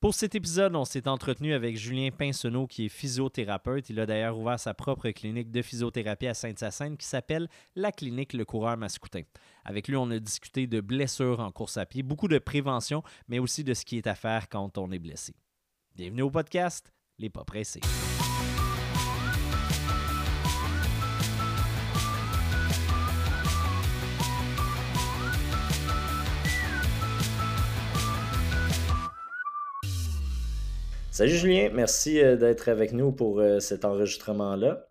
Pour cet épisode, on s'est entretenu avec Julien Pinsonneau, qui est physiothérapeute. Il a d'ailleurs ouvert sa propre clinique de physiothérapie à Sainte-Sassine qui s'appelle la clinique Le Coureur Mascoutin. Avec lui, on a discuté de blessures en course à pied, beaucoup de prévention, mais aussi de ce qui est à faire quand on est blessé. Bienvenue au podcast Les Pas Pressés. Salut Julien, merci euh, d'être avec nous pour euh, cet enregistrement-là.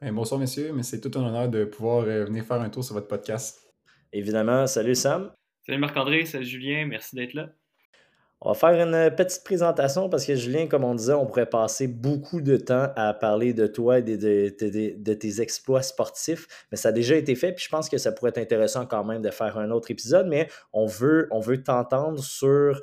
Ben, bonsoir messieurs, mais c'est tout un honneur de pouvoir euh, venir faire un tour sur votre podcast. Évidemment, salut Sam. Salut Marc-André, salut Julien, merci d'être là. On va faire une petite présentation parce que Julien, comme on disait, on pourrait passer beaucoup de temps à parler de toi et de, tes exploits sportifs, mais ça a déjà été fait, puis je pense que ça pourrait être intéressant quand même de faire un autre épisode, mais on veut, on veut t'entendre sur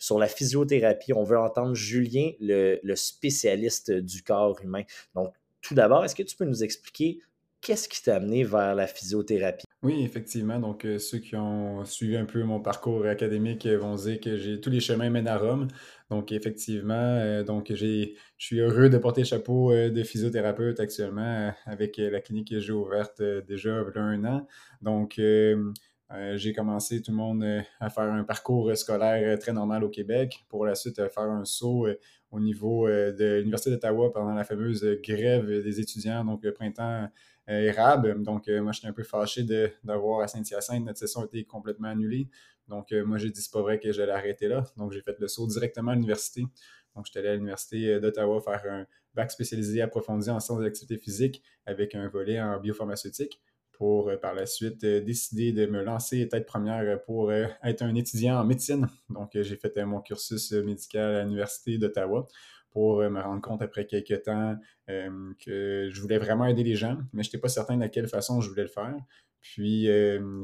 sur la physiothérapie. On veut entendre Julien, le, spécialiste du corps humain. Donc, tout d'abord, est-ce que tu peux nous expliquer qu'est-ce qui t'a amené vers la physiothérapie? Oui, effectivement. Donc, euh, ceux qui ont suivi un peu mon parcours académique euh, vont dire que j'ai tous les chemins mènent à Rome. Donc, effectivement, euh, donc j'ai, je suis heureux de porter chapeau de physiothérapeute actuellement avec la clinique que j'ai ouverte déjà il y un an. Donc, euh, j'ai commencé tout le monde euh, à faire un parcours scolaire euh, très normal au Québec. Pour la suite, faire un saut au niveau de l'Université d'Ottawa pendant la fameuse grève des étudiants, donc le printemps érable. Donc, moi, j'étais un peu fâché d'avoir à Saint-Hyacinthe, notre session été complètement annulée. Donc, moi, j'ai dit, c'est pas vrai que j'allais arrêter là. Donc, j'ai fait le saut directement à l'université. Donc, j'étais allé à l'Université d'Ottawa faire un bac spécialisé approfondi en sciences de l'activité physique avec un volet en biopharmaceutique pour euh, par la suite euh, décider de me lancer tête première euh, pour être un étudiant en médecine. Donc, j'ai fait mon cursus médical à l'Université d'Ottawa pour me rendre compte après quelques temps que je voulais vraiment aider les gens, mais je n'étais pas certain de quelle façon je voulais le faire. Puis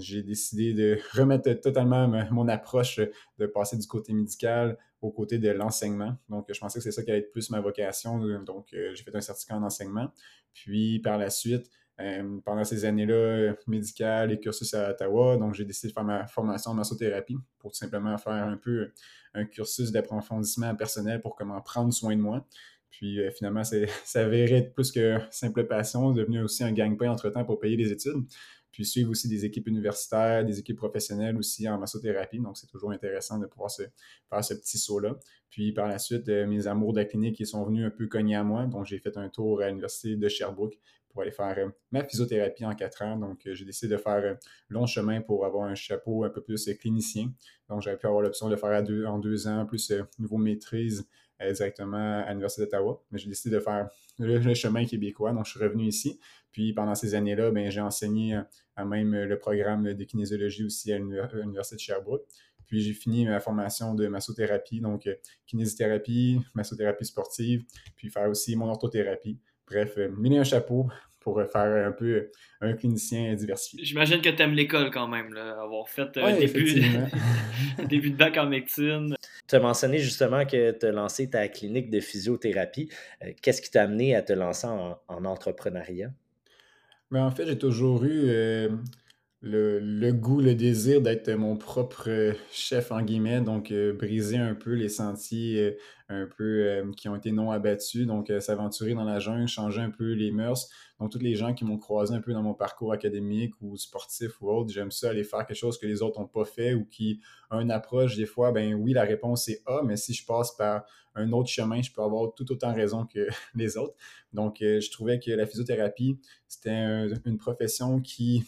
j'ai décidé de remettre totalement mon approche de passer du côté médical au côté de l'enseignement. Donc je pensais que c'est ça qui allait être plus ma vocation. Donc j'ai fait un certificat en enseignement. Puis par la suite, euh, pendant ces années-là, médicales et cursus à Ottawa. Donc, j'ai décidé de faire ma formation en massothérapie pour tout simplement faire un peu un cursus d'approfondissement personnel pour comment prendre soin de moi. Puis euh, finalement, ça avérait être plus que simple passion, devenu aussi un gagne-pain entre-temps pour payer les études. Puis suivre aussi des équipes universitaires, des équipes professionnelles aussi en massothérapie. Donc, c'est toujours intéressant de pouvoir se, faire ce petit saut-là. Puis par la suite, euh, mes amours de la clinique qui sont venus un peu cogner à moi. Donc, j'ai fait un tour à l'Université de Sherbrooke pour aller faire euh, ma physiothérapie en quatre ans. Donc, euh, j'ai décidé de faire euh, long chemin pour avoir un chapeau un peu plus clinicien. Donc, j'avais pu avoir l'option de faire deux, en deux ans, plus nouveau maîtrise directement à l'Université d'Ottawa. Mais j'ai décidé de faire le, chemin québécois. Donc, je suis revenu ici. Puis, pendant ces années-là, ben, j'ai enseigné à même le programme de kinésiologie aussi à l'Université de Sherbrooke. Puis j'ai fini ma formation de massothérapie, donc kinésithérapie, massothérapie sportive, puis faire aussi mon orthothérapie. Bref, miner un chapeau pour faire un peu un clinicien diversifié. J'imagine que tu aimes l'école quand même, là, avoir fait un euh, début, début de bac en médecine. Tu as mentionné justement que tu as lancé ta clinique de physiothérapie. Euh, qu'est-ce qui t'a amené à te lancer en, entrepreneuriat? Mais ben, en fait, j'ai toujours eu le, goût, le désir d'être mon propre euh, chef, en guillemets, donc euh, briser un peu les sentiers euh, un peu qui ont été non abattus, donc s'aventurer dans la jungle, changer un peu les mœurs. Donc, tous les gens qui m'ont croisé un peu dans mon parcours académique ou sportif ou autre, j'aime ça aller faire quelque chose que les autres n'ont pas fait ou qui ont une approche, des fois, ben oui, la réponse est A, mais si je passe par un autre chemin, je peux avoir tout autant raison que les autres. Donc, je trouvais que la physiothérapie, c'était une profession qui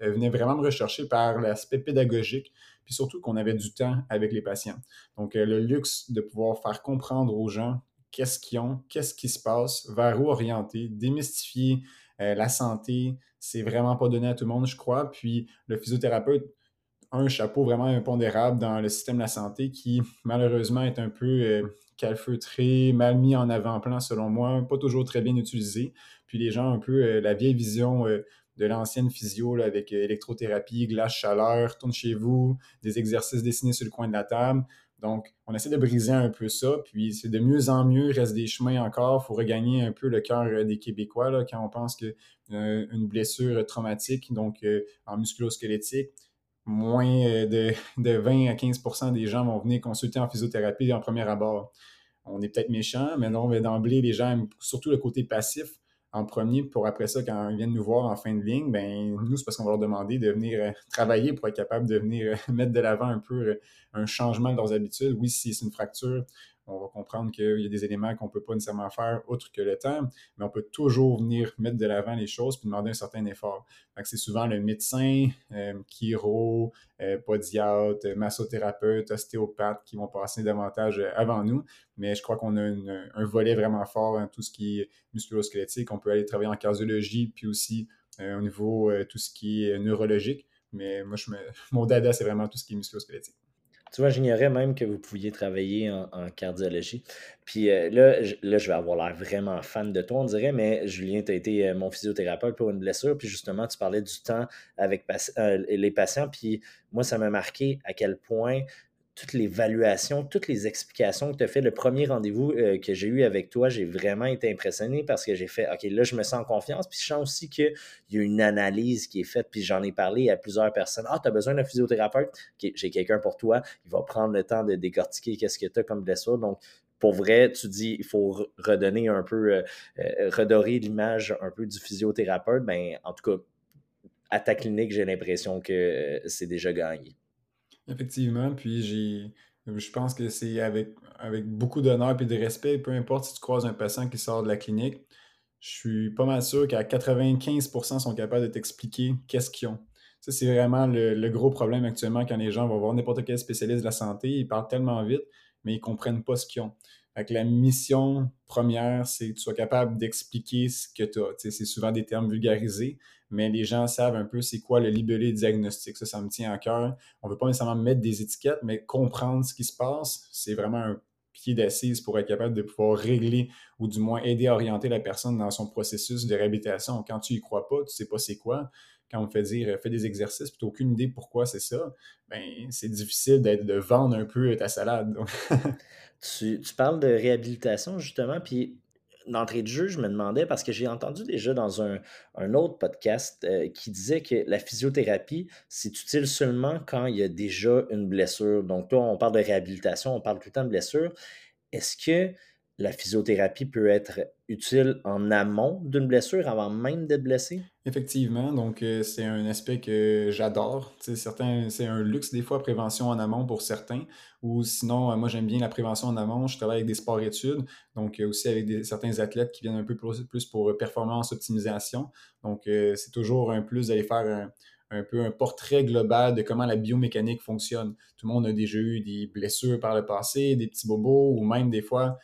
venait vraiment me rechercher par l'aspect pédagogique, puis surtout qu'on avait du temps avec les patients. Donc, euh, le luxe de pouvoir faire comprendre aux gens qu'est-ce qu'ils ont, qu'est-ce qui se passe, vers où orienter, démystifier euh, la santé, c'est vraiment pas donné à tout le monde, je crois. Puis le physiothérapeute un chapeau vraiment impondérable dans le système de la santé qui, malheureusement, est un peu euh, calfeutré, mal mis en avant-plan selon moi, pas toujours très bien utilisé. Puis les gens, un peu la vieille vision de l'ancienne physio avec euh, électrothérapie, glace chaleur, tourne chez vous, des exercices dessinés sur le coin de la table. Donc, on essaie de briser un peu ça, puis c'est de mieux en mieux, il reste des chemins encore, il faut regagner un peu le cœur euh, des Québécois là, quand on pense qu'une euh, blessure traumatique, donc en musculo-squelettique, moins de, de 20 à 15% des gens vont venir consulter en physiothérapie en premier abord. On est peut-être méchant, mais non, d'emblée, les gens aiment surtout le côté passif en premier pour après ça, quand ils viennent nous voir en fin de ligne, ben nous, c'est parce qu'on va leur demander de venir euh, travailler pour être capable de venir euh, mettre de l'avant un peu euh, un changement de leurs habitudes. Oui, si c'est une fracture, on va comprendre qu'il y a des éléments qu'on ne peut pas nécessairement faire autre que le temps, mais on peut toujours venir mettre de l'avant les choses puis demander un certain effort. C'est souvent le médecin, euh, chiro, euh, podiatre, massothérapeute, ostéopathe qui vont passer davantage euh, avant nous, mais je crois qu'on a un volet vraiment fort en tout ce qui est musculo-squelettique. On peut aller travailler en cardiologie puis aussi au niveau tout ce qui est neurologique. Mais moi, mon dada, c'est vraiment tout ce qui est musculo-squelettique. Tu vois, j'ignorais même que vous pouviez travailler en, cardiologie. Puis euh, là, je, là, je vais avoir l'air vraiment fan de toi, on dirait, mais Julien, tu as été euh, mon physiothérapeute pour une blessure. Puis justement, tu parlais du temps avec euh, les patients. Puis moi, ça m'a marqué à quel point toutes les évaluations, toutes les explications que tu as fait. Le premier rendez-vous euh, que j'ai eu avec toi, j'ai vraiment été impressionné parce que j'ai fait OK, là, je me sens en confiance. Puis je sens aussi qu'il y a une analyse qui est faite. Puis j'en ai parlé à plusieurs personnes. Ah, tu as besoin d'un physiothérapeute? j'ai quelqu'un pour toi. Il va prendre le temps de décortiquer qu'est-ce que tu as comme blessure. Donc, pour vrai, tu dis il faut redonner un peu, euh, euh, redorer l'image un peu du physiothérapeute. Ben, en tout cas, à ta clinique, j'ai l'impression que c'est déjà gagné. Effectivement, puis j'ai je pense que c'est avec, beaucoup d'honneur et de respect, peu importe si tu croises un patient qui sort de la clinique, je suis pas mal sûr qu'à 95% sont capables de t'expliquer qu'est-ce qu'ils ont. Ça, c'est vraiment le, gros problème actuellement quand les gens vont voir n'importe quel spécialiste de la santé, ils parlent tellement vite, mais ils comprennent pas ce qu'ils ont. La mission première, c'est que tu sois capable d'expliquer ce que tu as. c'est souvent des termes vulgarisés, mais les gens savent un peu c'est quoi le libellé diagnostic. Ça, ça me tient à cœur. On ne veut pas nécessairement mettre des étiquettes, mais comprendre ce qui se passe, c'est vraiment un pied d'assise pour être capable de pouvoir régler ou du moins aider à orienter la personne dans son processus de réhabilitation. Quand tu y crois pas, tu ne sais pas c'est quoi. Quand on fait dire fais des exercices, tu n'as aucune idée pourquoi c'est ça, ben c'est difficile de vendre un peu ta salade. tu, parles de réhabilitation justement, puis d'entrée de jeu, je me demandais, parce que j'ai entendu déjà dans un, autre podcast euh, qui disait que la physiothérapie, c'est utile seulement quand il y a déjà une blessure. Donc, toi, on parle de réhabilitation, on parle tout le temps de blessure. Est-ce que la physiothérapie peut être utile en amont d'une blessure avant même d'être blessé? Effectivement, donc euh, c'est un aspect que j'adore. C'est un luxe des fois, prévention en amont pour certains. Ou sinon, euh, moi j'aime bien la prévention en amont. Je travaille avec des sports-études, donc euh, aussi avec certains athlètes qui viennent un peu plus, pour performance, optimisation. Donc c'est toujours un plus d'aller faire un, peu un portrait global de comment la biomécanique fonctionne. Tout le monde a déjà eu des blessures par le passé, des petits bobos, ou même des fois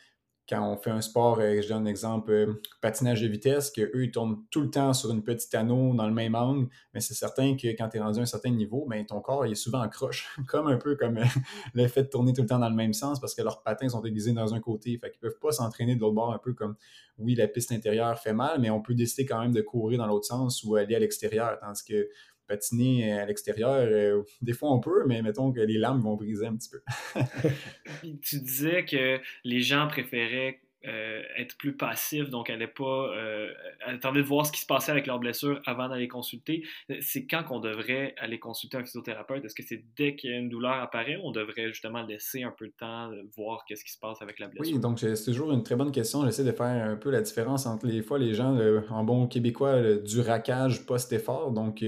quand on fait un sport, euh, je donne un exemple, euh, patinage de vitesse, qu'eux, ils tournent tout le temps sur une petite anneau dans le même angle, mais c'est certain que quand tu es rendu à un certain niveau, ben, ton corps il est souvent en croche, comme un peu comme euh, le fait de tourner tout le temps dans le même sens parce que leurs patins sont aiguisés dans un côté, fait qu'ils peuvent pas s'entraîner de l'autre bord, un peu comme, oui, la piste intérieure fait mal, mais on peut décider quand même de courir dans l'autre sens ou aller à l'extérieur, tandis que patiner à l'extérieur, euh, des fois on peut, mais mettons que les lames vont briser un petit peu. tu disais que les gens préféraient euh, être plus passif, donc elle pas euh, attendre de voir ce qui se passait avec leur blessure avant d'aller consulter. C'est quand qu'on devrait aller consulter un physiothérapeute? Est-ce que c'est dès qu'il douleur apparaît ou on devrait justement laisser un peu de temps de voir qu'est-ce qui se passe avec la blessure? Oui, donc c'est toujours une très bonne question. J'essaie de faire un peu la différence entre les fois les gens, en bon québécois, du raquage post-effort, donc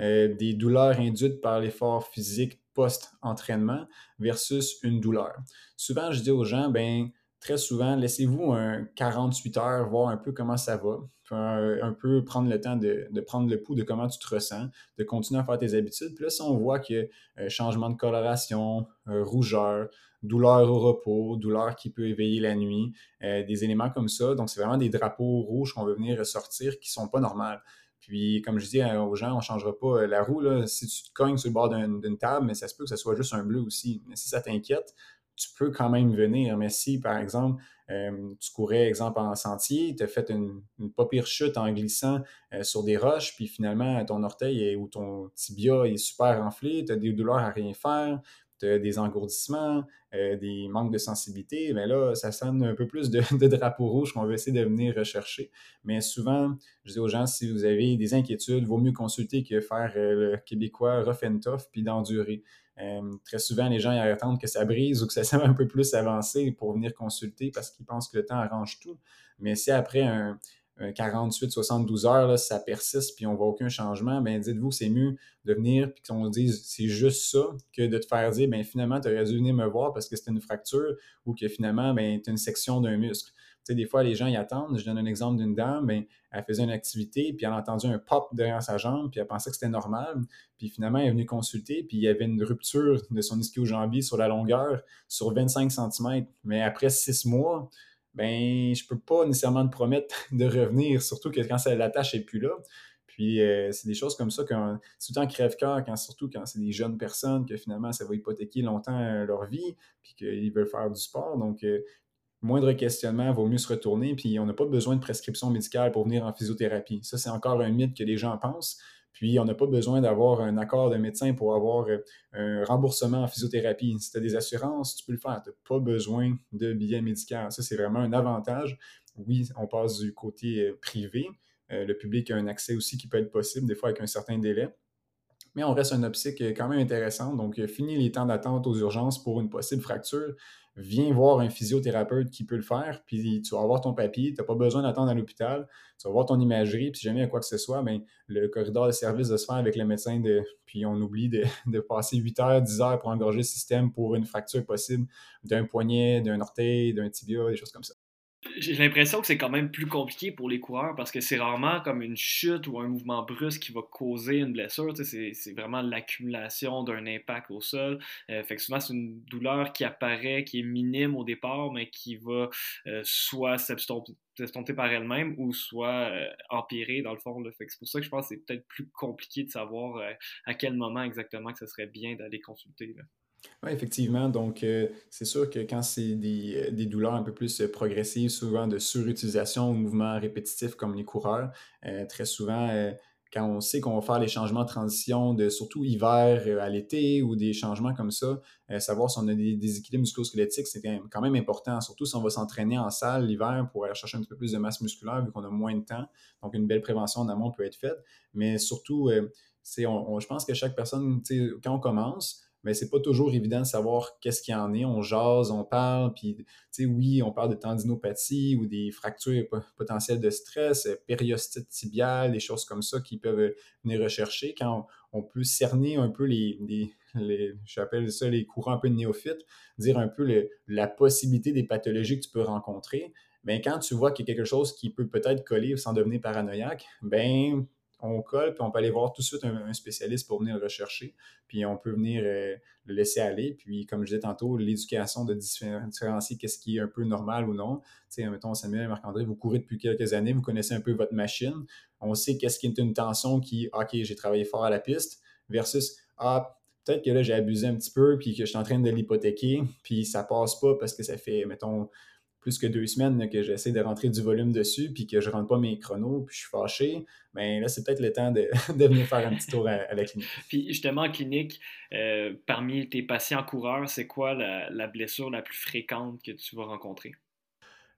euh, des douleurs induites par l'effort physique post-entraînement versus une douleur. Souvent, je dis aux gens, ben très souvent, laissez-vous un 48 heures, voir un peu comment ça va, un, peu prendre le temps de, prendre le pouls de comment tu te ressens, de continuer à faire tes habitudes. Puis là, si on voit un euh, changement de coloration, rougeur, douleur au repos, douleur qui peut éveiller la nuit, euh, des éléments comme ça. Donc, c'est vraiment des drapeaux rouges qu'on veut venir ressortir qui ne sont pas normaux. Puis, comme je dis aux gens, on ne changera pas euh, la roue. Là. Si tu te cognes sur le bord d'une table, mais ça se peut que ce soit juste un bleu aussi. Mais si ça t'inquiète, tu peux quand même venir. Mais si, par exemple, euh, tu courais, exemple, en sentier, tu as fait une, une pas pire chute en glissant euh, sur des roches, puis finalement, ton orteil ou ton tibia est super enflé, tu as des douleurs à rien faire, tu as des engourdissements, euh, des manques de sensibilité, mais là, ça sonne un peu plus de, drapeau rouge qu'on va essayer de venir rechercher. Mais souvent, je dis aux gens, si vous avez des inquiétudes, vaut mieux consulter que faire le québécois rough and tough puis d'endurer. Très souvent, les gens ils attendent que ça brise ou que ça soit un peu plus avancé pour venir consulter parce qu'ils pensent que le temps arrange tout. Mais si après un, 48, 72 heures, ça persiste puis on voit aucun changement, ben dites-vous que c'est mieux de venir puis qu'on dise c'est juste ça que de te faire dire ben finalement tu aurais dû venir me voir parce que c'était une fracture ou que finalement ben tu as une section d'un muscle. Sais, des fois, les gens y attendent. Je donne un exemple d'une dame, ben, elle faisait une activité, puis elle a entendu un pop derrière sa jambe, puis elle pensait que c'était normal. Puis finalement, elle est venue consulter, puis il y avait une rupture de son ischio-jambier sur la longueur, sur 25 cm. Mais après six mois, ben je peux pas nécessairement te promettre de revenir, surtout que quand la tâche n'est plus là. Puis euh, c'est des choses comme ça, quand, c'est tout le temps crève-cœur, quand, surtout quand c'est des jeunes personnes, que finalement ça va hypothéquer longtemps euh, leur vie, puis qu'ils veulent faire du sport. Donc, euh, moindre questionnement, vaut mieux se retourner, puis on n'a pas besoin de prescription médicale pour venir en physiothérapie. Ça, c'est encore un mythe que les gens pensent. Puis, on n'a pas besoin d'avoir un accord de médecin pour avoir euh, un remboursement en physiothérapie. Si tu as des assurances, tu peux le faire. Tu n'as pas besoin de billet médical. Ça, c'est vraiment un avantage. Oui, on passe du côté euh, privé. Euh, le public a un accès aussi qui peut être possible, des fois avec un certain délai mais on reste un optique quand même intéressant. Donc, fini les temps d'attente aux urgences pour une possible fracture viens voir un physiothérapeute qui peut le faire, puis tu vas avoir ton papier, tu n'as pas besoin d'attendre à l'hôpital, tu vas voir ton imagerie, puis si jamais il quoi que ce soit, bien, le corridor de service de se faire avec le médecin, de, puis on oublie de, de, passer 8 heures, 10 heures pour engorger le système pour une fracture possible d'un poignet, d'un orteil, d'un tibia, des choses comme ça. J'ai l'impression que c'est quand même plus compliqué pour les coureurs parce que c'est rarement comme une chute ou un mouvement brusque qui va causer une blessure. C'est vraiment l'accumulation d'un impact au sol. Euh, fait que souvent, c'est une douleur qui apparaît, qui est minime au départ, mais qui va euh, soit s'estomper par elle-même ou soit euh, empirer dans le fond. C'est pour ça que je pense que c'est peut-être plus compliqué de savoir à quel moment exactement que ce serait bien d'aller consulter. Oui, effectivement. Donc, euh, c'est sûr que quand c'est des, euh, des douleurs un peu plus euh, progressives, souvent de surutilisation ou mouvements répétitifs comme les coureurs, très souvent, quand on sait qu'on va faire les changements de transition de surtout hiver à l'été ou des changements comme ça, savoir si on a des déséquilibres musculo-squelettiques, c'est quand même important, surtout si on va s'entraîner en salle l'hiver pour aller chercher un peu plus de masse musculaire vu qu'on a moins de temps. Donc, une belle prévention en amont peut être faite. Mais surtout, c'est je pense que chaque personne, quand on commence, mais c'est pas toujours évident de savoir qu'est-ce qu'il y en est. On jase, on parle, puis, tu sais, oui, on parle de tendinopathie ou des fractures potentielles de stress, euh, périostite tibiale, des choses comme ça qui peuvent venir rechercher. Quand on, peut cerner un peu les, les, j'appelle ça les courants un peu de néophytes, dire un peu la possibilité des pathologies que tu peux rencontrer. Bien, quand tu vois qu'il y a quelque chose qui peut peut-être coller sans devenir paranoïaque, ben on colle, puis on peut aller voir tout de suite un, spécialiste pour venir le rechercher, puis on peut venir euh, le laisser aller. Puis, comme je disais tantôt, l'éducation de différencier qu'est-ce qui est un peu normal ou non. Tu sais, mettons, Samuel et Marc-André, vous courez depuis quelques années, vous connaissez un peu votre machine. On sait qu'est-ce qui est une tension qui, OK, j'ai travaillé fort à la piste, versus, ah, peut-être que là, j'ai abusé un petit peu, puis que je suis en train de l'hypothéquer, puis ça passe pas parce que ça fait, mettons, plus que deux semaines que j'essaie de rentrer du volume dessus, puis que je ne rentre pas mes chronos, puis je suis fâché, bien là, c'est peut-être le temps de, venir faire un petit tour à, la clinique. Puis justement, en clinique, euh, parmi tes patients coureurs, c'est quoi la blessure la plus fréquente que tu vas rencontrer?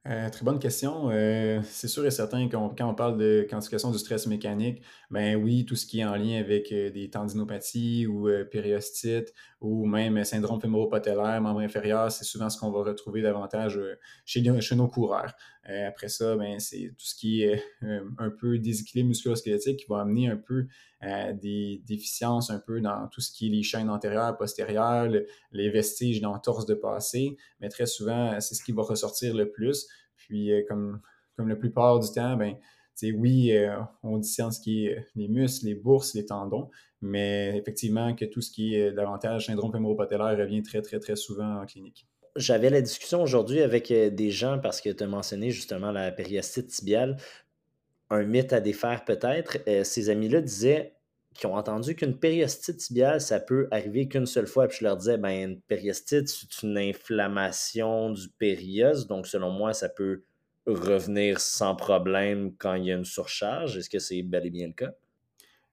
Euh, très bonne question. Euh, c'est sûr et certain qu'on quand on parle de quantification du stress mécanique, ben oui, tout ce qui est en lien avec euh, des tendinopathies ou périostite ou même syndrome fémoro-patellaire, membre inférieur, c'est souvent ce qu'on va retrouver davantage chez, chez nos coureurs. Après ça, ben, c'est tout ce qui est un peu déséquilibre musculo-squelettique qui va amener un peu des déficiences un peu dans tout ce qui est les chaînes antérieures, postérieures, les vestiges dans le torse de passé, mais très souvent, c'est ce qui va ressortir le plus. Puis, euh, comme, comme la plupart du temps, ben, oui, euh, on discerne ce qui est euh, les muscles, les bourses, les tendons, mais effectivement que tout ce qui est davantage syndrome fémoro-patellaire revient très, très, très souvent en clinique. J'avais la discussion aujourd'hui avec des gens parce que tu as mentionné justement la périostite tibiale, un mythe à défaire peut-être. ces amis-là disaient qui ont entendu qu'une périostite tibiale, ça peut arriver qu'une seule fois. Puis je leur disais, ben, une périostite, c'est une inflammation du périos. Donc, selon moi, ça peut revenir sans problème quand il y a une surcharge. Est-ce que c'est bel et bien le cas?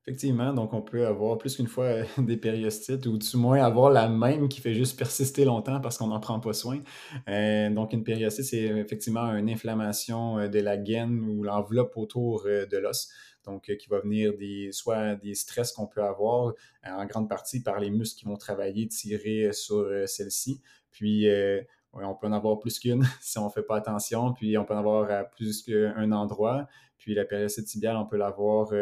Effectivement, donc on peut avoir plus qu'une fois des périostites ou du moins avoir la même qui fait juste persister longtemps parce qu'on n'en prend pas soin. Euh, donc une périostite, c'est effectivement une inflammation euh, de la gaine ou l'enveloppe autour euh, de l'os. Donc, qui va venir des, soit des stress qu'on peut avoir en grande partie par les muscles qui vont travailler, tirer sur celle-ci. Puis, on peut en avoir plus qu'une si on ne fait pas attention, puis on peut en avoir à plus qu'un endroit. Puis la périostite tibiale, on peut l'avoir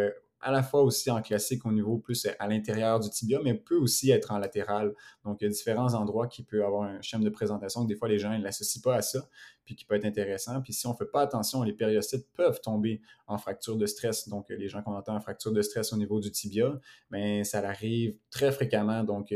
à la fois aussi en classique au niveau plus à l'intérieur du tibia, mais peut aussi être en latéral. Donc, il y a différents endroits qui peuvent avoir un schéma de présentation que des fois les gens ne l'associent pas à ça, puis qui peut être intéressant. Puis si on ne fait pas attention, les périostites peuvent tomber en fracture de stress. Donc, les gens qu'on entend en fracture de stress au niveau du tibia, mais ça arrive très fréquemment. Donc,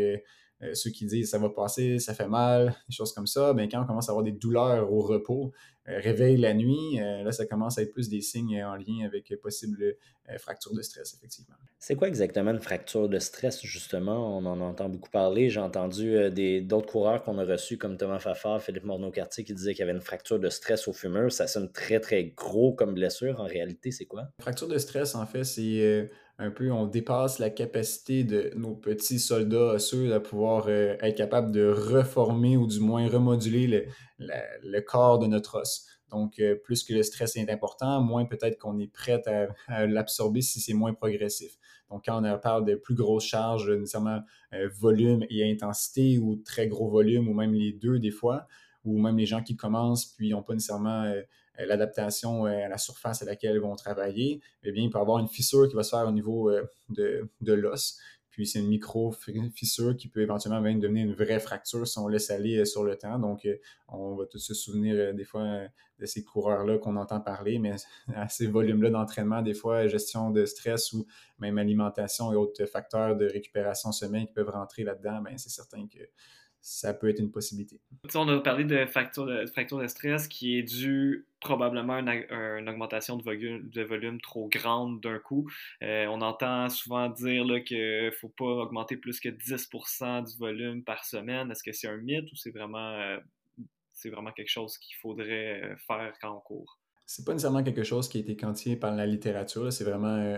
euh, euh, ceux qui disent ça va passer, ça fait mal, des choses comme ça, mais quand on commence à avoir des douleurs au repos, euh, réveil la nuit, euh, là, ça commence à être plus des signes en lien avec possible fracture de stress, effectivement. C'est quoi exactement une fracture de stress, justement? On en entend beaucoup parler. J'ai entendu d'autres coureurs qu'on a reçus, comme Thomas Fafard, Philippe Morneau-Cartier, qui disaient qu'il y avait une fracture de stress au fumeur. Ça sonne très, très gros comme blessure. En réalité, c'est quoi? Fracture de stress, en fait, c'est un peu, on dépasse la capacité de nos petits soldats osseux à pouvoir euh, être capable de reformer ou du moins remoduler le, corps de notre os. Donc, euh, plus que le stress est important, moins peut-être qu'on est prêt à, l'absorber si c'est moins progressif. Donc, quand on parle de plus grosses charges, nécessairement euh, volume et intensité ou très gros volume ou même les deux des fois, ou même les gens qui commencent puis n'ont pas nécessairement l'adaptation euh, à la surface à laquelle ils vont travailler, eh bien, il peut y avoir une fissure qui va se faire au niveau euh, de, l'os. Puis c'est une micro-fissure qui peut éventuellement même devenir une vraie fracture si on laisse aller sur le temps. Donc, on va tous se souvenir des fois de ces coureurs-là qu'on entend parler, mais à ces volumes-là d'entraînement, des fois, gestion de stress ou même alimentation et autres facteurs de récupération semaine qui peuvent rentrer là-dedans, bien, c'est certain que ça peut être une possibilité. on a parlé de fracture de, fracture de stress qui est due probablement à une, augmentation de volume, de volume trop grande d'un coup. Euh, on entend souvent dire qu'il ne faut pas augmenter plus que 10% du volume par semaine. Est-ce que c'est un mythe ou c'est vraiment, euh, c'est vraiment quelque chose qu'il faudrait euh, faire quand on court? C'est pas nécessairement quelque chose qui a été quantifié par la littérature. C'est vraiment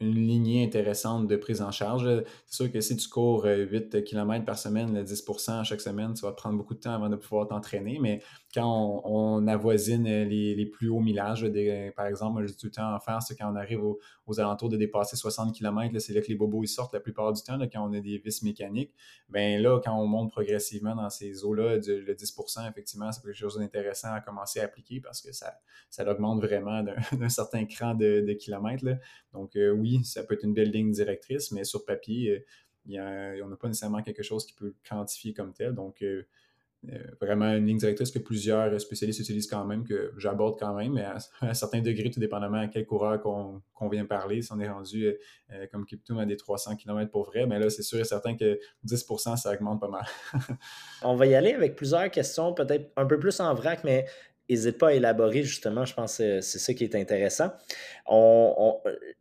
une lignée intéressante de prise en charge. C'est sûr que si tu cours 8 euh, km par semaine, le 10% chaque semaine, ça va prendre beaucoup de temps avant de pouvoir t'entraîner. Mais quand on, avoisine les, plus hauts millages, par exemple, tout le temps en faire, c'est quand on arrive aux alentours de dépasser 60 km, c'est là que les bobos sortent la plupart du temps, quand on a des vis mécaniques. Bien là, quand on monte progressivement dans ces eaux-là, le 10% effectivement, c'est quelque chose d'intéressant à commencer à appliquer parce que ça, ça augmente vraiment d'un certain cran de, kilomètres. Donc euh, oui, ça peut être une belle ligne directrice, mais sur papier, euh, on n'a pas nécessairement quelque chose qui peut le quantifier comme tel. Donc, euh, vraiment une ligne directrice que plusieurs spécialistes utilisent quand même, que j'aborde quand même, mais à, un certain degré, tout dépendamment à quel coureur qu'on vient parler. Si on est rendu comme Kiptoum à des 300 km pour vrai, mais là, c'est sûr et certain que 10% ça augmente pas mal. on va y aller avec plusieurs questions, peut-être un peu plus en vrac, mais n'hésite pas à élaborer, justement, je pense que c'est ça qui est intéressant. On,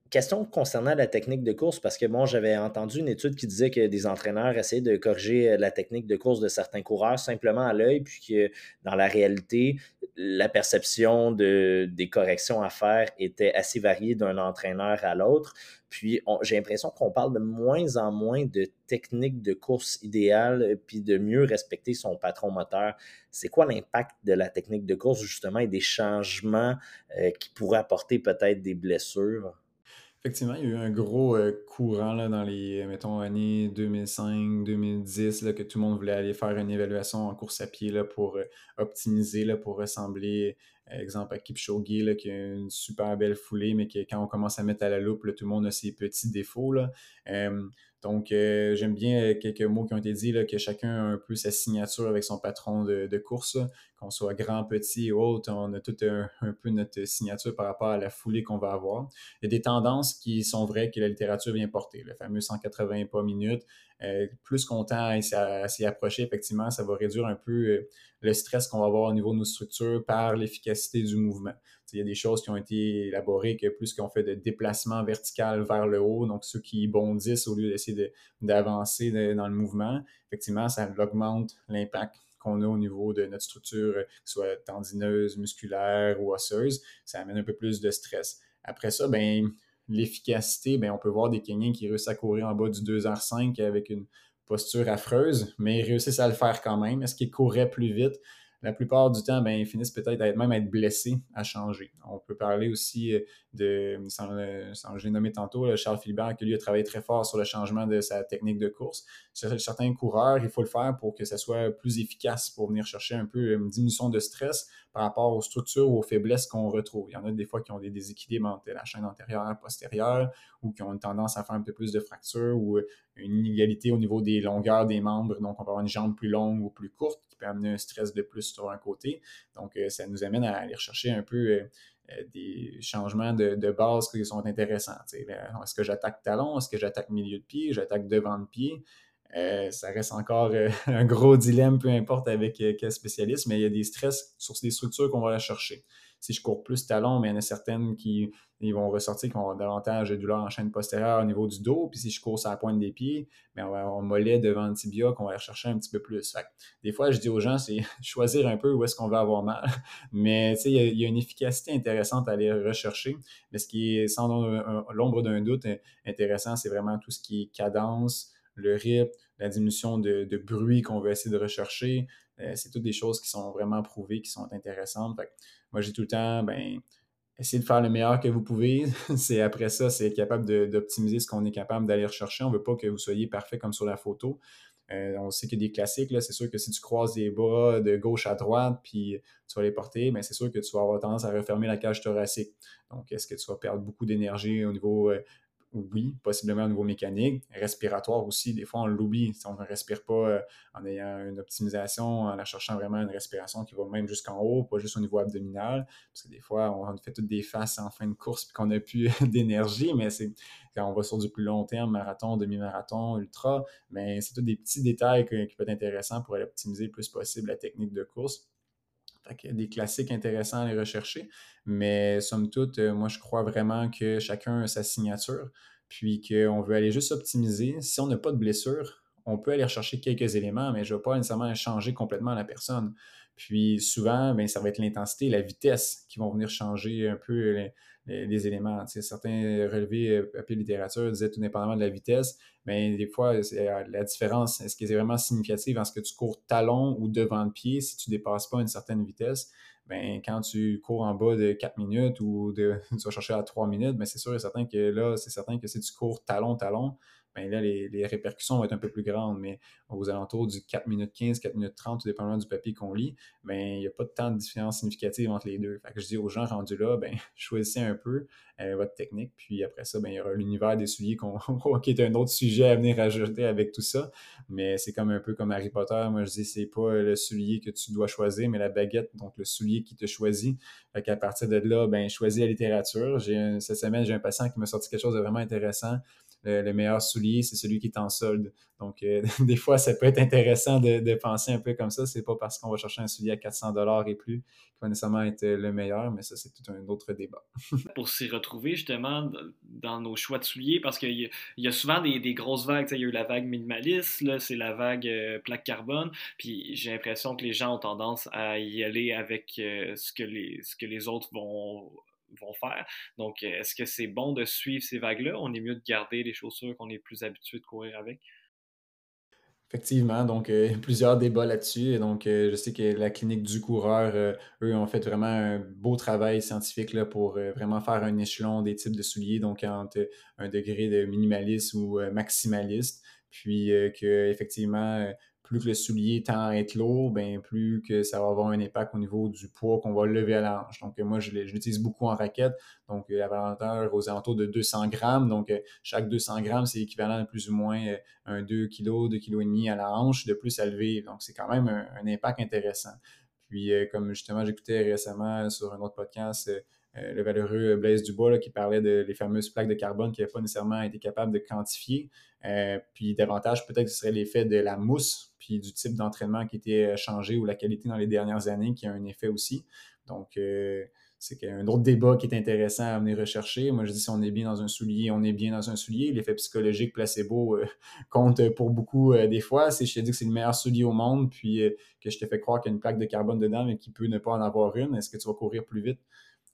question concernant la technique de course, parce que bon, j'avais entendu une étude qui disait que des entraîneurs essayaient de corriger la technique de course de certains coureurs simplement à l'œil, puis que dans la réalité, la perception de, des corrections à faire était assez variée d'un entraîneur à l'autre. Puis j'ai l'impression qu'on parle de moins en moins de techniques de course idéale, puis de mieux respecter son patron moteur. C'est quoi l'impact de la technique de course, justement, et des changements euh, qui pourraient apporter peut-être des blessures? Effectivement, il y a eu un gros euh, courant là, dans les, mettons, années 2005-2010, que tout le monde voulait aller faire une évaluation en course à pied là, pour euh, optimiser, là, pour ressembler, exemple, à Kipchoge, là, qui a une super belle foulée, mais qui, quand on commence à mettre à la loupe, tout le monde a ses petits défauts. Là. Donc, euh, j'aime bien euh, quelques mots qui ont été dits, là, que chacun a un peu sa signature avec son patron de, course, qu'on soit grand, petit ou autre, on a tout un, peu notre signature par rapport à la foulée qu'on va avoir. Il y a des tendances qui sont vraies que la littérature vient porter, le fameux 180 pas minutes. Euh, plus qu'on tend à s'y approcher, effectivement, ça va réduire un peu le stress qu'on va avoir au niveau de nos structures par l'efficacité du mouvement. Il y a des choses qui ont été élaborées que plus qu'on fait de déplacement vertical vers le haut, donc ceux qui bondissent au lieu d'essayer d'avancer dans le mouvement, effectivement, ça augmente l'impact qu'on a au niveau de notre structure, soit tendineuse, musculaire ou osseuse. Ça amène un peu plus de stress. Après ça, ben, l'efficacité, ben, on peut voir des Kenyans qui réussissent à courir en bas du 2h05 avec une posture affreuse, mais ils réussissent à le faire quand même. Est-ce qu'ils couraient plus vite? la plupart du temps, ben, ils finissent peut-être à même être blessés à changer. On peut parler aussi euh, de, sans, je l'ai nommé tantôt, Charles Philibert, qui lui a travaillé très fort sur le changement de sa technique de course. Certains coureurs, il faut le faire pour que ça soit plus efficace, pour venir chercher un peu une diminution de stress par rapport aux structures ou aux faiblesses qu'on retrouve. Il y en a des fois qui ont des déséquilibres entre la chaîne antérieure et postérieure ou qui ont une tendance à faire un peu plus de fractures ou une inégalité au niveau des longueurs des membres. Donc, on peut avoir une jambe plus longue ou plus courte qui peut amener un stress de plus sur un côté. Donc, euh, ça nous amène à aller rechercher un peu euh, des changements de, base qui sont intéressants. Est-ce que j'attaque talon? Est-ce que j'attaque milieu de pied? J'attaque devant de pied? Ça reste encore un gros dilemme, peu importe avec quel spécialiste, mais il y a des stress sur des structures qu'on va aller chercher si je cours plus talon, mais il y en a certaines qui ils vont ressortir qui vont davantage de douleur en chaîne postérieure au niveau du dos. Puis si je cours sur la pointe des pieds, bien, on va avoir mollet devant le tibia qu'on va aller chercher un petit peu plus. des fois, je dis aux gens, c'est choisir un peu où est-ce qu'on va avoir mal. Mais il y, y, a une efficacité intéressante à aller rechercher. Mais ce qui est sans l'ombre d'un doute intéressant, c'est vraiment tout ce qui est cadence, le rythme, la diminution de, bruit qu'on veut essayer de rechercher. Euh, c'est toutes des choses qui sont vraiment prouvées, qui sont intéressantes. Moi, j'ai tout le temps, ben, essayez de faire le meilleur que vous pouvez. c'est après ça, c'est être capable d'optimiser ce qu'on est capable d'aller rechercher. On ne veut pas que vous soyez parfait comme sur la photo. Euh, on sait a des classiques, c'est sûr que si tu croises les bras de gauche à droite, puis tu vas les porter, mais c'est sûr que tu vas avoir tendance à refermer la cage thoracique. Donc, est-ce que tu vas perdre beaucoup d'énergie au niveau euh, oui, possiblement au niveau mécanique, respiratoire aussi, des fois on l'oublie. Si on ne respire pas euh, en ayant une optimisation, en cherchant vraiment une respiration qui va même jusqu'en haut, pas juste au niveau abdominal, parce que des fois on fait toutes des faces en fin de course puis qu'on n'a plus d'énergie, mais c'est quand on va sur du plus long terme, marathon, demi-marathon, ultra, mais c'est tous des petits détails qui peuvent être intéressants pour aller optimiser le plus possible la technique de course. Des classiques intéressants à les rechercher, mais somme toute, euh, moi je crois vraiment que chacun a sa signature, puis qu'on veut aller juste optimiser. Si on n'a pas de blessure, on peut aller rechercher quelques éléments, mais je ne vais pas nécessairement changer complètement la personne. Puis souvent, ben, ça va être l'intensité, la vitesse qui vont venir changer un peu les, éléments. certains relevés euh, papier littérature disaient tout dépendamment de la vitesse, mais des fois, euh, la différence, est-ce que c'est vraiment significatif en ce que tu cours talon ou devant le pied si tu ne dépasses pas une certaine vitesse? Ben, quand tu cours en bas de 4 minutes ou de, tu vas chercher à 3 minutes, ben, c'est sûr et certain que là, c'est certain que si tu cours talon-talon, ben là, les, répercussions vont être un peu plus grandes. Mais aux alentours du 4 minutes 15, 4 minutes 30, tout dépendamment du papier qu'on lit, ben, il n'y a pas de tant de différence significative entre les deux. Fait que je dis aux gens rendus là, ben, choisissez un peu euh, votre technique. Puis après ça, ben, il y aura l'univers des souliers qui est un autre sujet à venir ajouter avec tout ça. Mais c'est comme un peu comme Harry Potter. Moi, je dis, c'est pas le soulier que tu dois choisir, mais la baguette, donc le soulier qui te choisit. Fait qu'à partir de là, ben, choisis la littérature. Cette semaine, j'ai un patient qui m'a sorti quelque chose de vraiment intéressant le, meilleur soulier, c'est celui qui est en solde. Donc, euh, des fois, ça peut être intéressant de, penser un peu comme ça. C'est pas parce qu'on va chercher un soulier à 400 dollars et plus qu'il va nécessairement être le meilleur, mais ça, c'est tout un autre débat. Pour s'y retrouver justement dans nos choix de souliers, parce qu'il y, a souvent des, grosses vagues. Il y a eu la vague minimaliste, là, c'est la vague euh, plaque carbone. Puis j'ai l'impression que les gens ont tendance à y aller avec euh, ce, que les, ce que les autres vont vont faire. Donc, euh, est-ce que c'est bon de suivre ces vagues-là? On est mieux de garder les chaussures qu'on est plus habitué de courir avec? Effectivement, donc euh, plusieurs débats là-dessus. Donc, euh, je sais que la clinique du coureur, eux, ont fait vraiment un beau travail scientifique là, pour vraiment faire un échelon des types de souliers, donc entre un degré de minimaliste ou maximaliste. Puis que effectivement, plus que le soulier tend à être lourd, ben, plus que ça va avoir un impact au niveau du poids qu'on va lever à la hanche. Donc, moi, je l'utilise beaucoup en raquette. Donc, la valeur aux alentours de 200 grammes. Donc, chaque 200 grammes, c'est équivalent à plus ou moins euh, un 2 kg, 2 kg et demi à la hanche de plus à lever. Donc, c'est quand même un, impact intéressant. Puis, euh, comme justement, j'écoutais récemment sur un autre podcast, euh, euh, le valeureux Blaise Dubois qui parlait de les fameuses plaques de carbone qui n'avaient pas nécessairement été capable de quantifier. Euh, puis davantage, peut-être que ce serait l'effet de la mousse, puis du type d'entraînement qui était changé ou la qualité dans les dernières années qui a un effet aussi. Donc, euh, c'est un autre débat qui est intéressant à venir rechercher. Moi, je dis si on est bien dans un soulier, on est bien dans un soulier. L'effet psychologique placebo compte pour beaucoup des fois. Si je te dis que c'est le meilleur soulier au monde, puis que je te fais croire qu'il y a une plaque de carbone dedans, mais qu'il peut ne pas en avoir une, est-ce que tu vas courir plus vite?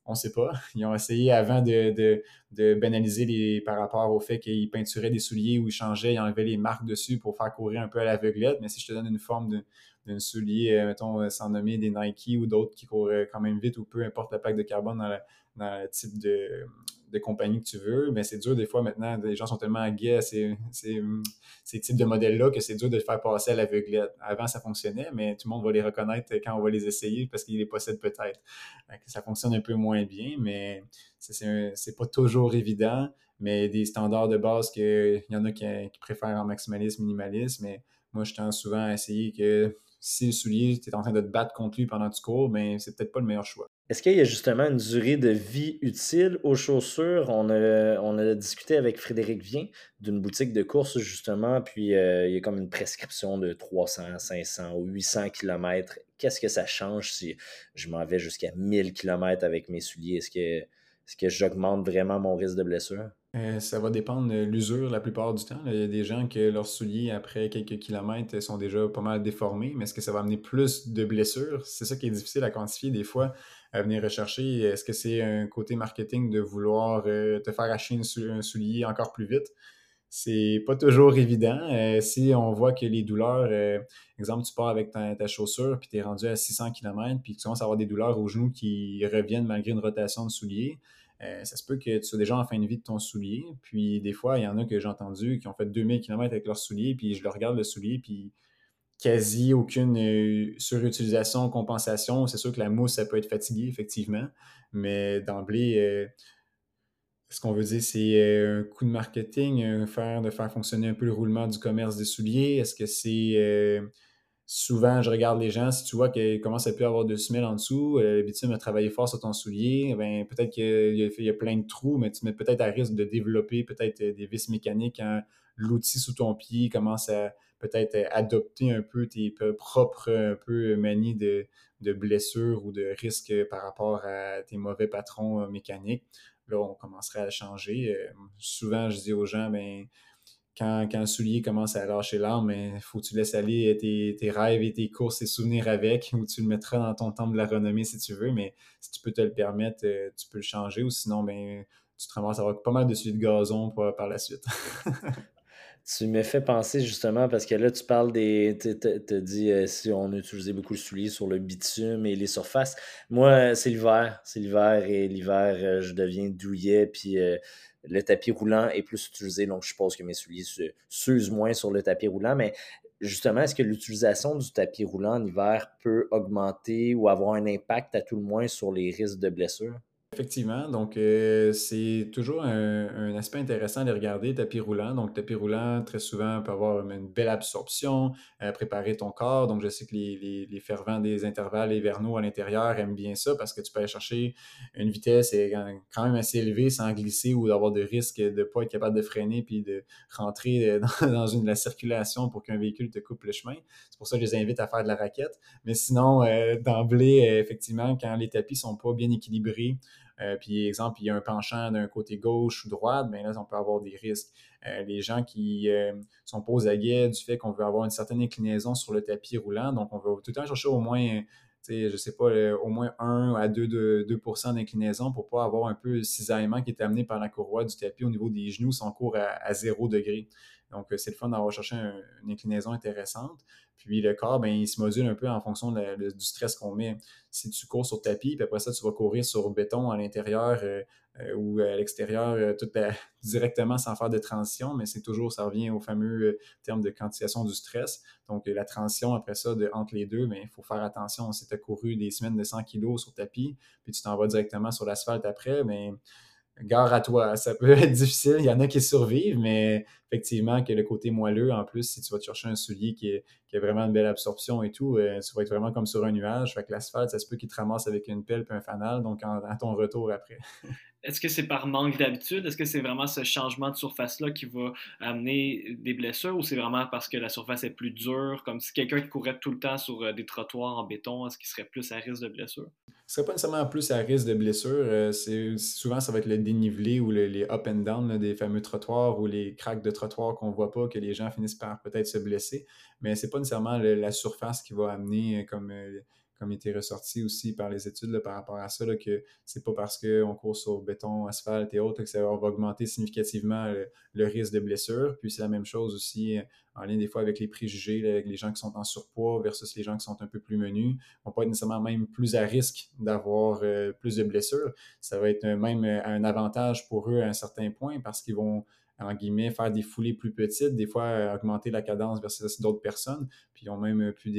On ne sait pas. Ils ont essayé avant de, de, banaliser les, par rapport au fait qu'ils peinturaient des souliers ou ils changeaient, ils enlevaient les marques dessus pour faire courir un peu à l'aveuglette. Mais si je te donne une forme d'un soulier, euh, mettons, sans nommer des Nike ou d'autres qui courent quand même vite ou peu importe la plaque de carbone dans, dans le type de, de compagnie que tu veux, mais c'est dur des fois maintenant. Les gens sont tellement gays à ces, ces, types de modèles-là que c'est dur de le faire passer à l'aveuglette. Avant, ça fonctionnait, mais tout le monde va les reconnaître quand on va les essayer parce qu'ils les possèdent peut-être. Ça fonctionne un peu moins bien, mais c'est pas toujours évident. Mais des standards de base, il y en a qui, préfèrent en maximalisme, minimalisme, mais moi, je tends souvent à essayer que si le soulier, tu es en train de te battre contre lui pendant que tu cours, ben, c'est peut-être pas le meilleur choix. Est-ce qu'il y a justement une durée de vie utile aux chaussures? On a, discuté avec Frédéric Vien d'une boutique de course, justement, puis euh, il y a comme une prescription de 300, 500 ou 800 km. Qu'est-ce que ça change si je m'en vais jusqu'à 1000 km avec mes souliers? Est-ce que, est-ce que j'augmente vraiment mon risque de blessure? Euh, ça va dépendre de l'usure la plupart du temps. Il y a des gens que leurs souliers, après quelques kilomètres, sont déjà pas mal déformés, mais est-ce que ça va amener plus de blessures? C'est ça qui est difficile à quantifier des fois, à venir rechercher. Est-ce que c'est un côté marketing de vouloir euh, te faire acheter un soulier encore plus vite? C'est pas toujours évident. Euh, si on voit que les douleurs, exemple, tu pars avec ta, chaussure, puis tu es rendu à 600 km, puis tu commences à avoir des douleurs aux genoux qui reviennent malgré une rotation de soulier, euh, ça se peut que tu sois déjà en fin de vie de ton soulier. Puis des fois, il y en a que j'ai entendu qui ont fait 2000 km avec leur soulier, puis je leur regarde le soulier, puis quasi aucune euh, surutilisation, compensation. C'est sûr que la mousse, ça peut être fatigué, effectivement, mais d'emblée, euh, ce qu'on veut dire, c'est un coup de marketing, faire, de faire fonctionner un peu le roulement du commerce des souliers. Est-ce que c'est souvent, je regarde les gens, si tu vois qu'il commence à plus avoir de semelles en dessous, euh, bitume a travaillé fort sur ton soulier, ben, peut-être qu'il y, a plein de trous, mais tu mets peut-être à risque de développer peut-être euh, des vis mécaniques quand l'outil sous ton pied commence à peut-être euh, adopter un peu tes propres peu manies de, de blessures ou de risques par rapport à tes mauvais patrons mécaniques. Là, on commencerait à changer. souvent, je dis aux gens, ben, quand, quand, le soulier commence à lâcher l'arme, il faut que tu laisses aller tes, rêves et tes courses et souvenirs avec, ou tu le mettras dans ton temple de la renommée si tu veux, mais si tu peux te le permettre, euh, tu peux le changer, ou sinon, ben, tu te ramasses à avoir pas mal de souliers de gazon par la suite. tu me fais penser justement, parce que là, tu parles des. Tu as dit euh, si on utilisait beaucoup le soulier sur le bitume et les surfaces. Moi, c'est l'hiver. C'est l'hiver et l'hiver, euh, je deviens douillet, puis le tapis roulant est plus utilisé, donc je suppose que mes souliers s'usent moins sur le tapis roulant, mais justement, est-ce que l'utilisation du tapis roulant en hiver peut augmenter ou avoir un impact à tout le moins sur les risques de blessure? Effectivement, donc euh, c'est toujours un, aspect intéressant de regarder tapis roulant. Donc, tapis roulant, très souvent, peut avoir une belle absorption, euh, préparer ton corps. Donc, je sais que les, les, fervents des intervalles hivernaux à l'intérieur aiment bien ça parce que tu peux aller chercher une vitesse quand même assez élevée sans glisser ou d'avoir de risque de ne pas être capable de freiner puis de rentrer dans, une, la circulation pour qu'un véhicule te coupe le chemin. C'est pour ça que je les invite à faire de la raquette. Mais sinon, euh, d'emblée, effectivement, quand les tapis sont pas bien équilibrés, euh, puis, exemple, il y a un penchant d'un côté gauche ou droite, bien là, on peut avoir des risques. Euh, les gens qui euh, sont pas aux aguets du fait qu'on veut avoir une certaine inclinaison sur le tapis roulant, donc on veut tout le temps chercher au moins je sais pas, au moins 1 à 2, 2%, d'inclinaison pour pas avoir un peu le cisaillement qui est amené par la courroie du tapis au niveau des genoux si on court à, 0 degré. Donc, c'est le fun d'avoir cherché une inclinaison intéressante. Puis le corps, ben, il se module un peu en fonction du stress qu'on met. Si tu cours sur tapis, puis après ça, tu vas courir sur béton à l'intérieur euh, euh, ou à l'extérieur, euh, tout directement sans faire de transition, mais c'est toujours, ça revient au fameux terme de quantification du stress. Donc la transition après ça, entre les deux, ben, il faut faire attention. Si tu as couru des semaines de 100 kg sur tapis, puis tu t'en vas directement sur l'asphalte après, mais ben, gare à toi. Ça peut être difficile. Il y en a qui survivent, mais effectivement, que le côté moelleux, en plus, si tu vas te chercher un soulier qui, a vraiment une belle absorption et tout, euh, tu vas être vraiment comme sur un nuage. Fait que l'asphalte, ça se peut qu'il te ramasse avec une pelle et un fanal, donc à ton retour après. Est-ce que c'est par manque d'habitude? Est-ce que c'est vraiment ce changement de surface-là qui va amener des blessures ou c'est vraiment parce que la surface est plus dure, comme si quelqu'un qui courait tout le temps sur euh, des trottoirs en béton, est-ce qu'il serait plus à risque de blessure? Ce serait pas nécessairement plus à risque de blessure. Euh, c'est, souvent, ça va être le dénivelé ou les up and down des fameux trottoirs ou les craques de trottoir qu'on voit pas, que les gens finissent par peut-être se blesser. Mais c'est pas nécessairement la surface qui va amener euh, comme comme il était ressorti aussi par les études par rapport à ça, là, que c'est pas parce qu'on court sur béton, asphalte et autres que ça va augmenter significativement le, risque de blessure. Puis c'est la même chose aussi en lien des fois avec les préjugés, avec les gens qui sont en surpoids versus les gens qui sont un peu plus menus, vont pas être nécessairement même plus à risque d'avoir euh, plus de blessures. Ça va être même un avantage pour eux à un certain point parce qu'ils vont en guillemets, faire des foulées plus petites, des fois euh, augmenter la cadence versus d'autres personnes. Puis ils ont même pu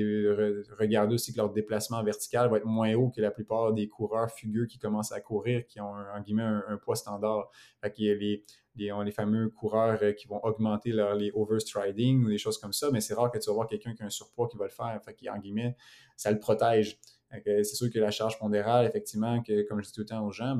regarder aussi que leur déplacement vertical va être moins haut que la plupart des coureurs fugueux qui commencent à courir, qui ont en guillemets un, poids standard. Fait qu'il y a les, les, les, fameux coureurs euh, qui vont augmenter les overstriding ou des choses comme ça, mais c'est rare que tu vas voir quelqu'un qui a un surpoids qui va le faire. Fait qu'en guillemets, ça le protège. C'est sûr que la charge pondérale, effectivement, que, comme je dis tout le temps aux gens,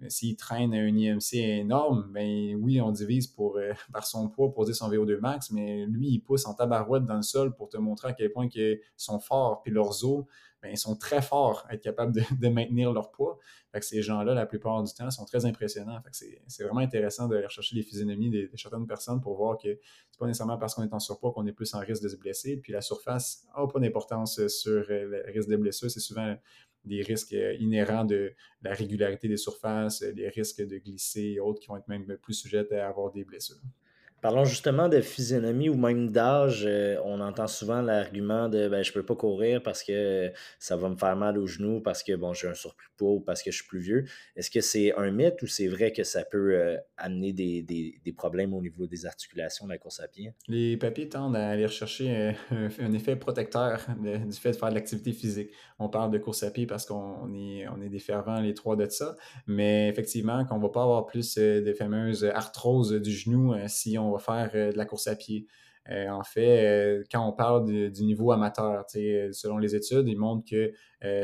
ben, s'il traîne un IMC énorme, ben oui, on divise pour, euh, par son poids pour dire son VO2 max, mais lui, il pousse en tabarouette dans le sol pour te montrer à quel point ils sont forts. Puis leurs os, ben, ils sont très forts à être capables de, maintenir leur poids. Fait que ces gens-là, la plupart du temps, sont très impressionnants. c'est vraiment intéressant de rechercher les physionomies de, certaines personnes pour voir que c'est pas nécessairement parce qu'on est en surpoids qu'on est plus en risque de se blesser. Puis la surface n'a pas d'importance sur euh, le risque de blessure. C'est souvent des risques euh, inhérents de la régularité des surfaces, euh, des risques de glisser et autres qui vont être même plus sujets à avoir des blessures. Parlons justement de physionomie ou même d'âge. Euh, on entend souvent l'argument de ben, je peux pas courir parce que ça va me faire mal aux genoux, parce que bon, j'ai un surplus de poids ou parce que je suis plus vieux. Est-ce que c'est un mythe ou c'est vrai que ça peut euh, amener des, des, problèmes au niveau des articulations de la course à pied? Les papiers tendent à aller rechercher euh, un, effet protecteur du fait de faire de l'activité physique. On parle de course à pied parce qu'on est, on est des fervents, les trois de ça, mais effectivement, qu'on va pas avoir plus de fameuses arthroses du genou si on va faire euh, de la course à pied. Euh, en fait, euh, quand on parle du niveau amateur, selon les études, ils montrent que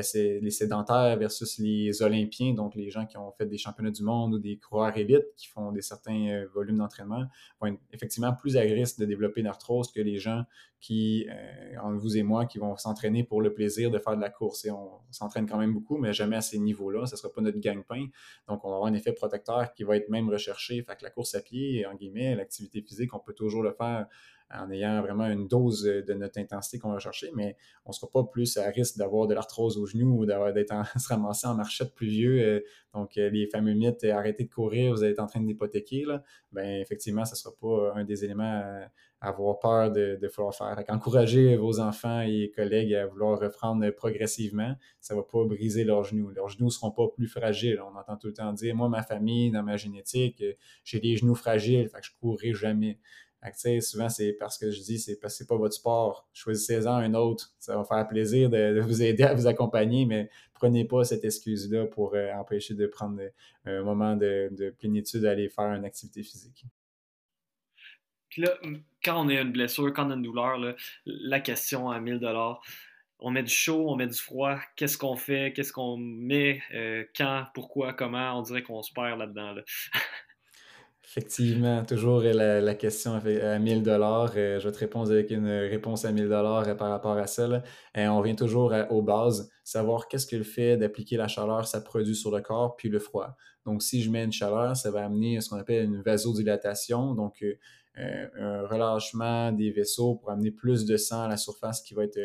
c'est les sédentaires versus les Olympiens, donc les gens qui ont fait des championnats du monde ou des coureurs élites qui font des certains volumes d'entraînement, vont être effectivement plus à risque de développer une arthrose que les gens qui, entre vous et moi, qui vont s'entraîner pour le plaisir de faire de la course. Et on s'entraîne quand même beaucoup, mais jamais à ces niveaux-là. Ce ne sera pas notre gagne-pain. Donc, on va un effet protecteur qui va être même recherché. Fait que la course à pied, en guillemets, l'activité physique, on peut toujours le faire en ayant vraiment une dose de notre intensité qu'on va chercher, mais on ne sera pas plus à risque d'avoir de l'arthrose au genou ou d'être se ramasser en marchette plus vieux. Euh, donc, euh, les fameux mythes, euh, arrêtez de courir, vous êtes en train d'hypothéquer, ben effectivement, ce ne sera pas un des éléments à, avoir peur de, de faire. encourager vos enfants et collègues à vouloir reprendre progressivement, ça ne va pas briser leurs genoux. Leurs genoux ne seront pas plus fragiles. On entend tout le temps dire, moi, ma famille, dans ma génétique, j'ai des genoux fragiles, fait que je ne courrai jamais souvent, c'est parce que je dis, c'est parce que c'est pas votre sport. Choisissez-en un autre. Ça va faire plaisir de, vous aider à vous accompagner, mais prenez pas cette excuse-là pour euh, empêcher de prendre un moment de, de plénitude d'aller faire une activité physique. Puis là, quand on a une blessure, quand on a une douleur, la question à 1000 on met du chaud, on met du froid, qu'est-ce qu'on fait, qu'est-ce qu'on met, euh, quand, pourquoi, comment, on dirait qu'on se perd là-dedans. Là. Effectivement, toujours la, question à 1000 dollars. Euh, je vais te répondre avec une réponse à 1000 dollars euh, par rapport à ça. Et on revient toujours aux bases, savoir qu'est-ce que le fait d'appliquer la chaleur, ça produit sur le corps, puis le froid. Donc, si je mets une chaleur, ça va amener ce qu'on appelle une vasodilatation, donc euh, un relâchement des vaisseaux pour amener plus de sang à la surface qui va être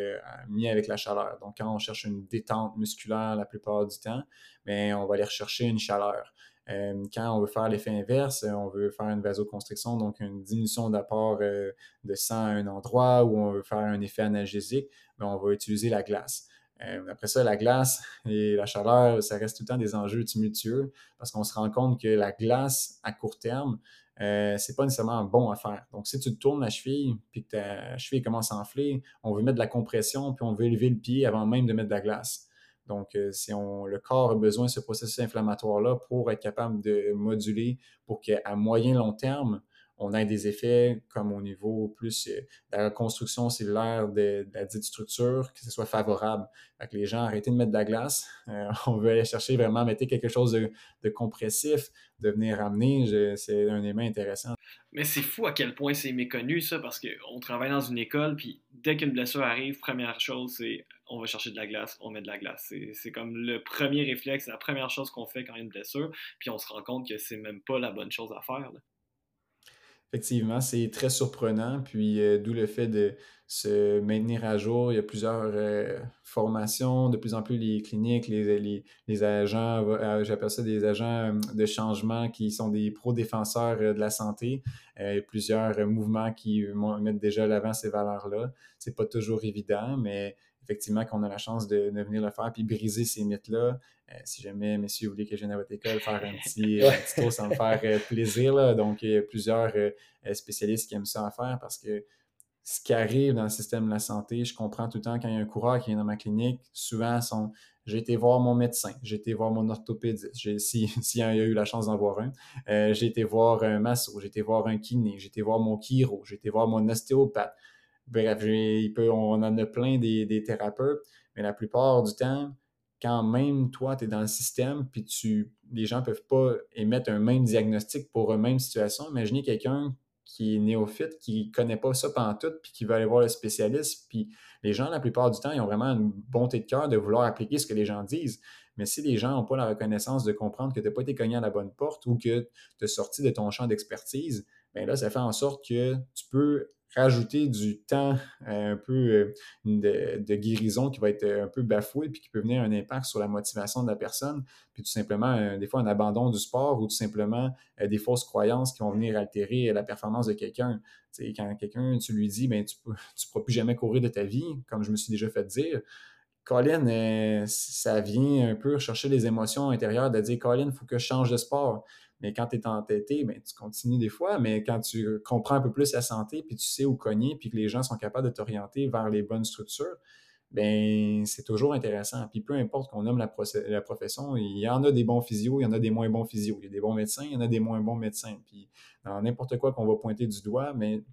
mis avec la chaleur. Donc, quand on cherche une détente musculaire la plupart du temps, bien, on va aller rechercher une chaleur. Euh, quand on veut faire l'effet inverse, euh, on veut faire une vasoconstriction, donc une diminution d'apport euh, de sang à un endroit où on veut faire un effet analgésique, ben, on va utiliser la glace. après ça, la glace et la chaleur, ça reste tout le temps des enjeux tumultueux parce qu'on se rend compte que la glace à court terme, euh, c'est pas nécessairement bon à faire. Donc, si tu te tournes la cheville puis que ta cheville commence à enfler, on veut mettre de la compression puis on veut élever le pied avant même de mettre de la glace. Donc, euh, si on, le corps a besoin de ce processus inflammatoire-là pour être capable de moduler pour qu'à moyen long terme, on ait des effets comme au niveau plus euh, de la reconstruction cellulaire de, la dite structure, que ce soit favorable. Fait que les gens, arrêtez de mettre de la glace. Euh, on veut aller chercher vraiment, mettre quelque chose de, compressif, de venir ramener. C'est un élément intéressant. Mais c'est fou à quel point c'est méconnu, ça, parce qu'on travaille dans une école, puis dès qu'une blessure arrive, première chose, c'est on va chercher de la glace, on met de la glace. C'est comme le premier réflexe, la première chose qu'on fait quand il y a une blessure, puis on se rend compte que c'est même pas la bonne chose à faire. Effectivement, c'est très surprenant, puis euh, d'où le fait de se maintenir à jour. Il y a plusieurs euh, formations, de plus en plus les cliniques, les, les, agents, euh, j'appelle ça des agents de changement qui sont des pro-défenseurs de la santé. il plusieurs mouvements qui mettent déjà à l'avant ces valeurs-là. C'est pas toujours évident, mais effectivement, qu'on a la chance de, venir le faire puis briser ces mythes-là. Euh, si jamais, messieurs, vous voulez que je vienne à votre école faire un petit, tour, ça me faire euh, plaisir. Donc, il y a plusieurs euh, spécialistes qui aiment ça à faire parce que ce qui arrive dans le système de la santé, je comprends tout le temps quand il y a un coureur qui vient dans ma clinique, souvent, sont j'ai été voir mon médecin, j'ai été voir mon orthopédiste, s'il si, si y a eu la chance d'en voir un, j'ai été voir un masso, j'ai été voir un kiné, j'ai été voir mon chiro, j'ai été voir mon ostéopathe. Bref, on en a plein des, thérapeutes, mais la plupart du temps, quand même toi, tu es dans le système, puis tu, les gens ne peuvent pas émettre un même diagnostic pour une même situation. Imaginez quelqu'un qui est néophyte, qui ne connaît pas ça pendant tout, puis qui va aller voir le spécialiste. Puis les gens, la plupart du temps, ils ont vraiment une bonté de cœur de vouloir appliquer ce que les gens disent. Mais si les gens n'ont pas la reconnaissance de comprendre que tu n'as pas été cogné à la bonne porte ou que tu as sorti de ton champ d'expertise, bien là, ça fait en sorte que tu peux rajouter du temps euh, un peu euh, de, guérison qui va être euh, un peu bafoué puis qui peut venir un impact sur la motivation de la personne, puis tout simplement, des fois, un abandon du sport ou tout simplement des fausses croyances qui vont venir altérer la performance de quelqu'un. Quand quelqu'un, tu lui dis, ben, tu ne pourras plus jamais courir de ta vie, comme je me suis déjà fait dire, Colin, ça vient un peu chercher les émotions intérieures de dire, Colin, il faut que je change de sport. Mais quand tu es entêté, ben, tu continues des fois, mais quand tu comprends un peu plus la santé, puis tu sais où cogner, puis que les gens sont capables de t'orienter vers les bonnes structures, ben c'est toujours intéressant. Puis peu importe qu'on nomme la, profession, il y en a des bons physios, il y en a des moins bons physios. Il y a des bons médecins, il y en a des moins bons médecins. Puis dans n'importe quoi qu'on va pointer du doigt, mais il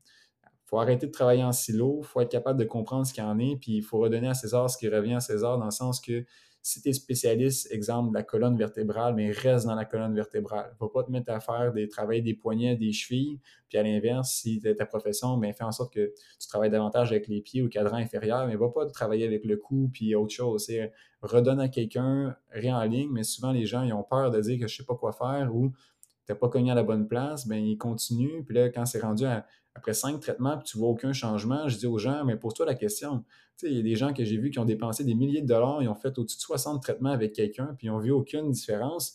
faut arrêter de travailler en silo, il faut être capable de comprendre ce qu'il y en est, puis il faut redonner à César ce qui revient à César dans le sens que si tu es spécialiste, exemple, de la colonne vertébrale, mais reste dans la colonne vertébrale. Va pas te mettre à faire des travailler des poignets, des chevilles, puis à l'inverse, si tu ta profession, ben, fais en sorte que tu travailles davantage avec les pieds ou le cadran inférieur, mais va pas travailler avec le cou puis autre chose. C'est redonne à quelqu'un, rien en ligne, mais souvent les gens ils ont peur de dire que je sais pas quoi faire ou tu n'as pas cogné à la bonne place, ben ils continuent. Puis là, quand c'est rendu après cinq traitements, puis tu vois aucun changement, je dis aux gens, mais pose-toi la question il y a des gens que j'ai vus qui ont dépensé des milliers de dollars, ils ont fait au-dessus de 60 traitements avec quelqu'un, puis ils n'ont vu aucune différence.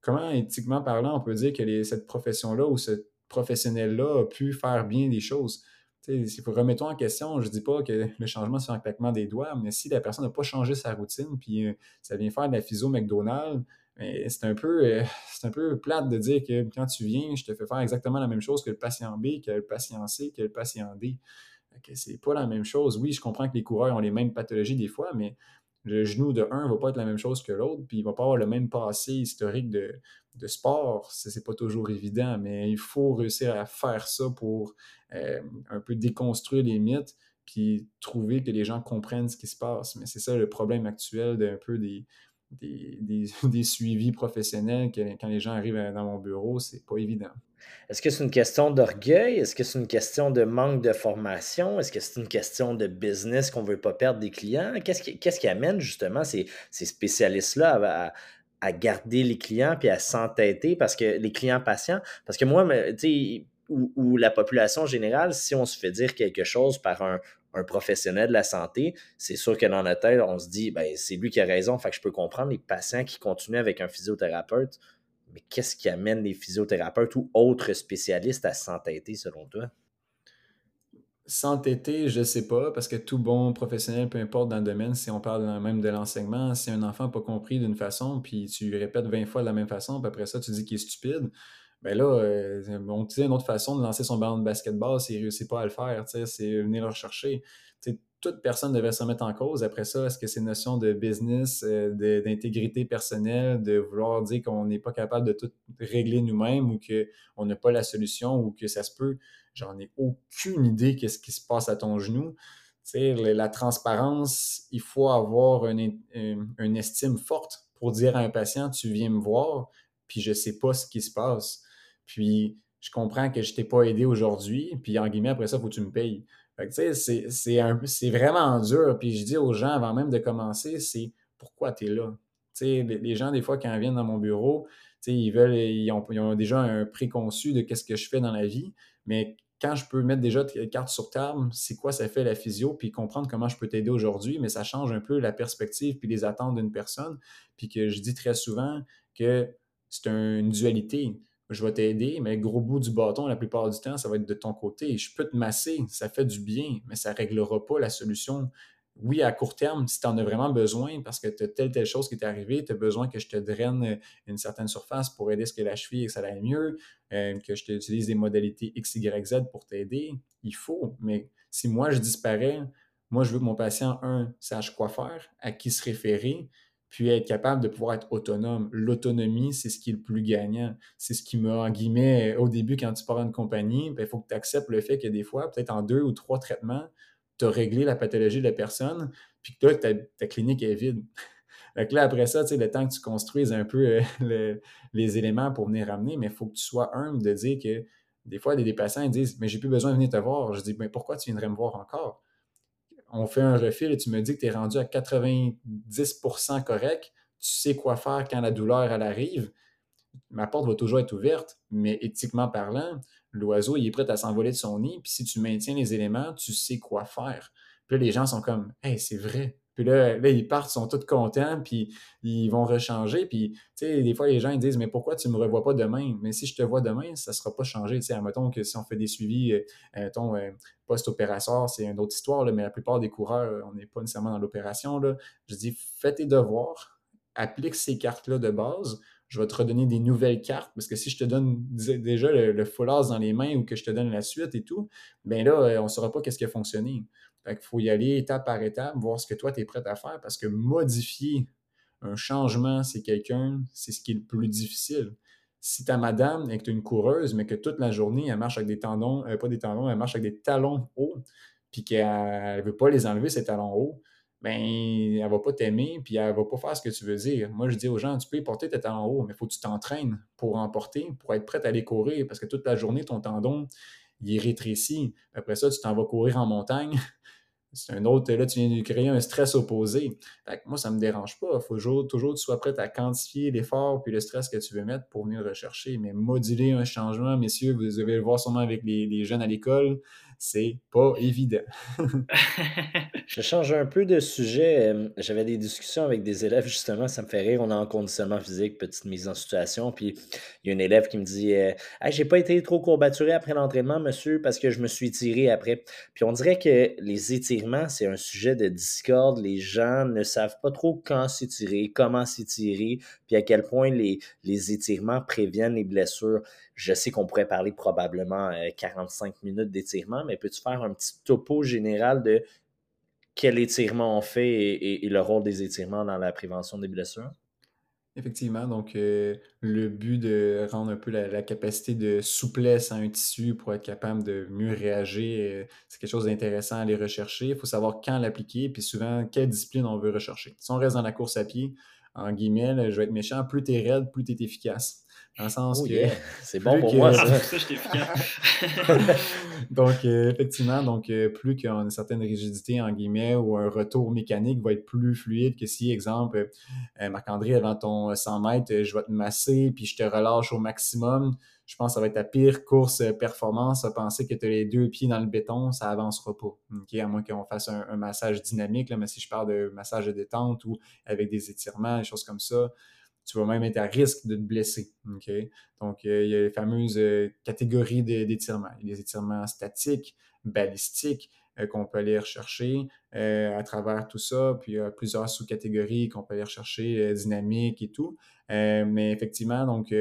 Comment, éthiquement parlant, on peut dire que cette profession-là ou ce professionnel-là a pu faire bien des choses? Si vous remettons en question, je ne dis pas que le changement c'est un claquement des doigts, mais si la personne n'a pas changé sa routine, puis euh, ça vient faire de la physio McDonald's, ben, c'est un peu euh, c'est un peu plate de dire que quand tu viens, je te fais faire exactement la même chose que le patient B, que le patient C, que le patient D c'est pas la même chose. Oui, je comprends que les coureurs ont les mêmes pathologies des fois, mais le genou de un ne va pas être la même chose que l'autre, puis il va pas avoir le même passé historique de, de sport. C'est pas toujours évident, mais il faut réussir à faire ça pour euh, un peu déconstruire les mythes, puis trouver que les gens comprennent ce qui se passe. Mais c'est ça le problème actuel d'un peu des, des, suivis professionnels quand les gens arrivent dans mon bureau, c'est pas évident. Est-ce que c'est une question d'orgueil? Est-ce que c'est une question de manque de formation? Est-ce que c'est une question de business qu'on ne veut pas perdre des clients? Qu'est-ce qui, qui, amène justement ces, spécialistes-là à, garder les clients puis à s'entêter parce que les clients patients? Parce que moi, tu sais, ou, la population générale, si on se fait dire quelque chose par un, professionnel de la santé, c'est sûr que dans notre tête, on se dit, ben, c'est lui qui a raison, fait que je peux comprendre les patients qui continuent avec un physiothérapeute mais qu'est-ce qui amène les physiothérapeutes ou autres spécialistes à s'entêter selon toi? S'entêter, je ne sais pas, parce que tout bon professionnel, peu importe dans le domaine, si on parle même de l'enseignement, si un enfant n'a pas compris d'une façon, puis tu lui répètes 20 fois de la même façon, puis après ça, tu dis qu'il est stupide, ben là, euh, on dit une autre façon de lancer son ballon de basketball s'il ne réussit pas à le faire, c'est venir le rechercher toute personne devrait se remettre en cause. Après ça, est-ce que c'est une notion de business, euh, d'intégrité personnelle, de vouloir dire qu'on n'est pas capable de tout régler nous-mêmes ou qu'on n'a pas la solution ou que ça se peut, j'en ai aucune idée qu'est-ce qui se passe à ton genou. la transparence, il faut avoir une, une, estime forte pour dire à un patient, tu viens me voir, puis je ne sais pas ce qui se passe. Puis je comprends que je t'ai pas aidé aujourd'hui, puis en guillemets, après ça, faut que tu me payes c'est vraiment dur. Puis je dis aux gens avant même de commencer, c'est pourquoi tu es là. les, gens, des fois, quand ils viennent dans mon bureau, ils veulent, ils ont, ils ont, déjà un préconçu de qu'est-ce que je fais dans la vie, mais quand je peux mettre déjà des cartes sur table, c'est quoi ça fait la physio, puis comprendre comment je peux t'aider aujourd'hui, mais ça change un peu la perspective puis les attentes d'une personne. Puis que je dis très souvent que c'est une dualité. Je vais t'aider, mais gros bout du bâton, la plupart du temps, ça va être de ton côté. Je peux te masser, ça fait du bien, mais ça ne réglera pas la solution oui, à court terme, si tu en as vraiment besoin, parce que tu as telle, telle chose qui est arrivée, tu as besoin que je te draine euh, une certaine surface pour aider ce que la cheville que ça aille mieux, euh, que je t'utilise des modalités X, Y, Z pour t'aider, il faut. Mais si moi, je disparais, moi, je veux que mon patient, un, sache quoi faire, à qui se référer, puis être capable de pouvoir être autonome. L'autonomie, c'est ce qui est le plus gagnant. C'est ce qui m'a, en guillemets, au début, quand tu pars une compagnie, ben, il faut que tu acceptes le fait que des fois, peut-être en deux ou trois traitements, tu as réglé la pathologie de la personne, puis que là, ta, clinique est vide. Donc là, après ça, le temps que tu construises un peu euh, les éléments pour venir ramener, mais il faut que tu sois humble de dire que des fois, des patients ils disent Mais j'ai plus besoin de venir te voir. Je dis Mais pourquoi tu viendrais me voir encore On fait un refil et tu me dis que tu es rendu à 90% correct, tu sais quoi faire quand la douleur arrive. Ma porte va toujours être ouverte, mais éthiquement parlant, l'oiseau, est prêt à s'envoler de son nid. Puis si tu maintiens les éléments, tu sais quoi faire. Puis là, les gens sont comme, hey, c'est vrai. Puis là, là, ils partent, sont tous contents, puis ils vont rechanger. Puis, tu sais, des fois, les gens ils disent, mais pourquoi tu ne me revois pas demain? Mais si je te vois demain, ça ne sera pas changé. Tu sais, admettons que si on fait des suivis, euh, mettons, euh, post-opératoire, c'est une autre histoire, mais la plupart des coureurs, on n'est pas nécessairement dans l'opération. Je dis, fais tes devoirs, applique ces cartes-là de base, je vais te redonner des nouvelles cartes, parce que si je te donne déjà le, le full dans les mains ou que je te donne la suite et tout, bien là, euh, on ne saura pas qu'est-ce qui a fonctionné. Fait qu'il faut y aller étape par étape, voir ce que toi, tu es prêt à faire, parce que modifier un changement, c'est quelqu'un, c'est ce qui est le plus difficile. Si ta madame et que tu es une coureuse, mais que toute la journée, elle marche avec des tendons, euh, pas des tendons, elle marche avec des talons hauts, puis qu'elle ne veut pas les enlever, ces talons hauts, ben, elle va pas t'aimer, puis elle va pas faire ce que tu veux dire. Moi, je dis aux gens, tu peux porter tes talons hauts, mais il faut que tu t'entraînes pour en porter, pour être prêt à aller courir, parce que toute la journée, ton tendon, il est rétréci. Après ça, tu t'en vas courir en montagne. C'est un autre, là, tu viens de créer un stress opposé. moi, ça ne me dérange pas. Il faut toujours, toujours que tu sois prêt à quantifier l'effort puis le stress que tu veux mettre pour venir rechercher. Mais moduler un changement, messieurs, vous devez le voir sûrement avec les jeunes à l'école, c'est pas évident. je change un peu de sujet. Euh, j'avais des discussions avec des élèves, justement, ça me fait rire. On est en conditionnement physique, petite mise en situation. Puis il y a un élève qui me dit euh, J'ai pas été trop courbaturé après l'entraînement, monsieur, parce que je me suis tiré après. Puis on dirait que les étirements, c'est un sujet de discorde. Les gens ne savent pas trop quand s'étirer, comment s'étirer, puis à quel point les, les étirements préviennent les blessures. Je sais qu'on pourrait parler probablement 45 euh, minutes d'étirement, mais peux-tu faire un petit topo général de quel étirement on fait et, le rôle des étirements dans la prévention des blessures? Effectivement, donc euh, le but de rendre un peu la, capacité de souplesse à un tissu pour être capable de mieux réagir, euh, c'est quelque chose d'intéressant à aller rechercher. Il faut savoir quand l'appliquer, puis souvent quelle discipline on veut rechercher. Si on reste dans la course à pied, en guillemets, je vais être méchant, plus tu es raide, plus tu es efficace. Dans le sens oh, que. C'est bon pour moi, ça. donc, euh, effectivement, donc, euh, plus qu'on a une certaine rigidité, en guillemets, ou un retour mécanique va être plus fluide que si, exemple, euh, Marc-André, avant ton 100 mètres, je vais te masser, puis je te relâche au maximum. Je pense que ça va être ta pire course performance à penser que tu as les deux pieds dans le béton, ça avancera pas. à moins qu'on fasse un, massage dynamique, là, mais si je parle de massage de détente ou avec des étirements, des choses comme ça, tu vas même être à risque de te blesser. Donc, euh, il y a les fameuses euh, catégories d'étirements. Il y a des étirements statiques, balistiques, euh, qu'on peut aller rechercher à travers tout ça. Puis il y a plusieurs sous-catégories qu'on peut aller rechercher, dynamiques et tout. mais effectivement, donc,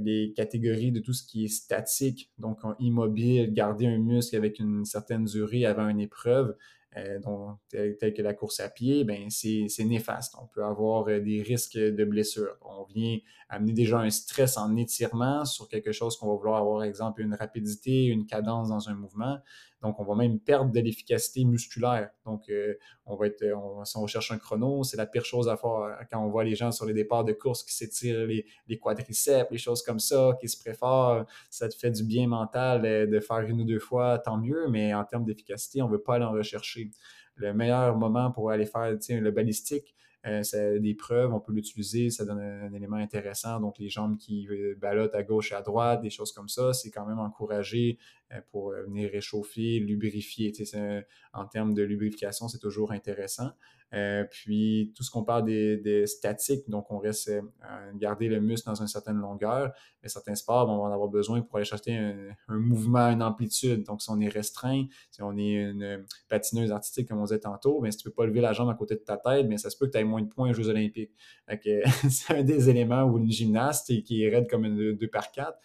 les catégories de tout ce qui est statique, donc immobile, garder un muscle avec une certaine durée avant une épreuve, euh, que la course à pied, ben c'est néfaste. On peut avoir euh, des risques de blessure. On vient amener déjà un stress en étirement sur quelque chose qu'on va vouloir avoir, exemple, une rapidité, une cadence dans un mouvement. Donc, on va même perdre de l'efficacité musculaire. Donc, euh, on va être, si on recherche un chrono, c'est la pire chose à faire euh, quand on voit les gens sur les départs de course qui s'étirent les, quadriceps, les choses comme ça, qui se préfèrent. Ça te fait du bien mental de faire une ou deux fois, tant mieux, mais en termes d'efficacité, on ne veut pas aller en rechercher. Le meilleur moment pour aller faire le balistique, c'est des preuves, on peut l'utiliser, ça donne un, élément intéressant. Donc, les jambes qui ballottent à gauche et à droite, des choses comme ça, c'est quand même encouragé pour venir réchauffer, lubrifier. en termes de lubrification, c'est toujours intéressant. Euh, puis tout ce qu'on parle des, statiques, donc on reste euh, garder le muscle dans une certaine longueur, mais certains sports vont en avoir besoin pour aller chercher un, mouvement, une amplitude. Donc si on est restreint, si on est une patineuse artistique comme on disait tantôt, mais si tu peux pas lever la jambe à côté de ta tête, mais ça se peut que tu aies moins de points aux Jeux olympiques. c'est un des éléments où une gymnaste qui est raide comme une 2 par 4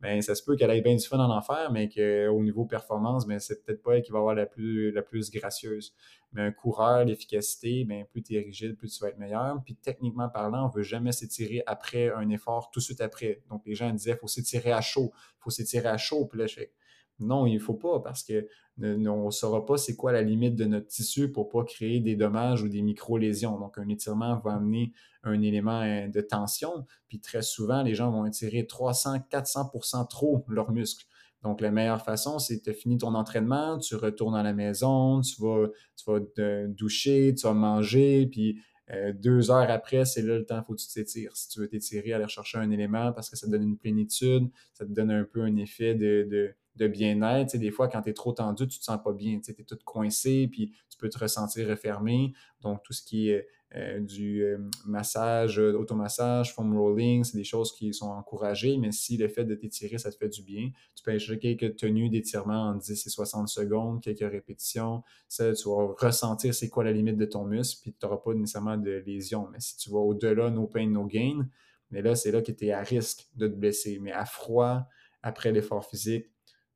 ben, ça se peut qu'elle ait bien du fun en enfer, mais qu'au niveau performance, ben, c'est peut-être pas elle qui va avoir la plus, gracieuse. Mais un coureur, l'efficacité, ben, plus tu es rigide, plus tu vas être meilleur. Puis techniquement parlant, on veut jamais s'étirer après un effort tout de suite après. Donc les gens disaient, il faut s'étirer à chaud, il faut s'étirer à chaud. Puis là, je fais, non, il ne faut pas parce que on ne saura pas c'est quoi la limite de notre tissu pour ne pas créer des dommages ou des micro-lésions. Donc, un étirement va amener un élément euh, de tension. Puis très souvent, les gens vont étirer 300, 400% trop leurs muscles. Donc, la meilleure façon, c'est de finir ton entraînement, tu retournes à la maison, tu vas, te doucher, tu vas manger, puis euh, deux heures après, c'est là le temps, faut que tu t'étires. Si tu veux t'étirer, aller chercher un élément parce que ça te donne une plénitude, ça te donne un peu un effet de de bien-être. Des fois, quand tu es trop tendu, tu te sens pas bien. Tu es tout coincé, puis tu peux te ressentir refermé. Donc, tout ce qui est euh, du euh, massage, euh, automassage, foam rolling, c'est des choses qui sont encouragées. Mais si le fait de t'étirer, ça te fait du bien, tu peux acheter quelques tenues d'étirement en 10 et 60 secondes, quelques répétitions. Ça, tu vas ressentir c'est quoi la limite de ton muscle, puis tu n'auras pas nécessairement de lésion. Mais si tu vas au-delà, no pain, no gain, mais là, c'est là que tu es à risque de te blesser. Mais à froid, après l'effort physique,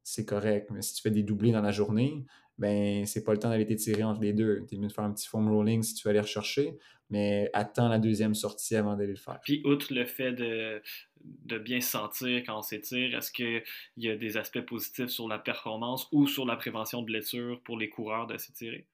c'est correct. Mais si tu fais des doublés dans la journée, ben c'est pas le temps d'aller t'étirer entre les deux. Tu es mieux de faire un petit foam rolling si tu veux aller rechercher, mais attends la deuxième sortie avant d'aller le faire. Puis, outre le fait de, de bien se sentir quand on s'étire, est-ce qu'il y a des aspects positifs sur la performance ou sur la prévention de blessures pour les coureurs de s'étirer?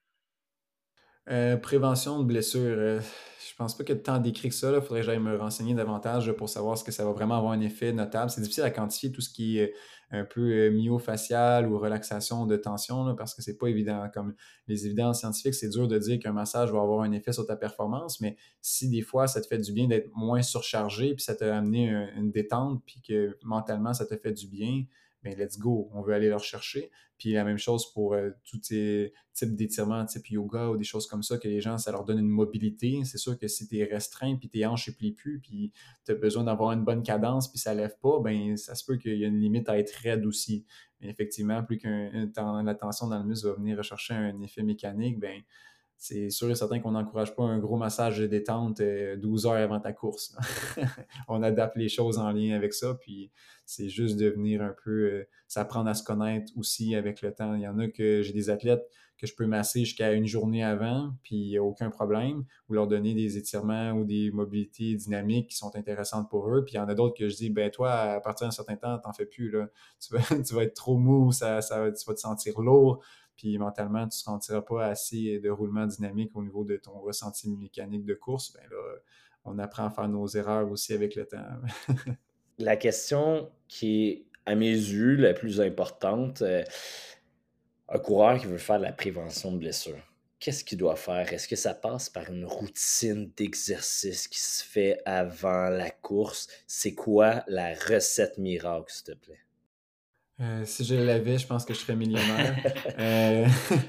Euh, prévention de blessures. Euh, je pense pas qu'il y ait tant d'écrits que ça. Il faudrait que j'aille me renseigner davantage pour savoir ce que ça va vraiment avoir un effet notable. C'est difficile à quantifier tout ce qui est un peu euh, myofacial ou relaxation de tension parce que c'est pas évident. Comme les évidences scientifiques, c'est dur de dire qu'un massage va avoir un effet sur ta performance, mais si des fois ça te fait du bien d'être moins surchargé, puis ça t'a amené une détente, puis que mentalement ça te fait du bien, ben let's go, on veut aller leur chercher. Puis la même chose pour euh, tous ces types d'étirements, type yoga ou des choses comme ça, que les gens, ça leur donne une mobilité. C'est sûr que si tu es restreint, puis tes hanches ne plient plus, puis tu as besoin d'avoir une bonne cadence, puis ça ne lève pas, ben ça se peut qu'il y a une limite à être raide aussi. Mais effectivement, plus qu'une la tension dans le muscle va venir rechercher un effet mécanique, ben c'est sûr et certain qu'on n'encourage pas un gros massage de détente 12 euh, heures avant ta course. on adapte les choses en lien avec ça, puis c'est juste de venir un peu euh, s'apprendre à se connaître aussi avec le temps. Il y en a que j'ai des athlètes que je peux masser jusqu'à une journée avant, puis il n'y a aucun problème, ou leur donner des étirements ou des mobilités dynamiques qui sont intéressantes pour eux. Puis il y en a d'autres que je dis, ben toi, à partir d'un certain temps, t'en fais plus. Là. Tu, vas, être trop mou, ça, ça, tu vas te sentir lourd puis mentalement, tu ne sentiras pas assez de roulement dynamique au niveau de ton ressenti mécanique de course, ben là, on apprend à faire nos erreurs aussi avec le temps. la question qui est, à mes yeux, la plus importante, euh, un coureur qui veut faire de la prévention de blessures, qu'est-ce qu'il doit faire? Est-ce que ça passe par une routine d'exercice qui se fait avant la course? C'est quoi la recette miracle, s'il te plaît? Euh, si je l'avais, je pense que je serais millionnaire. Euh,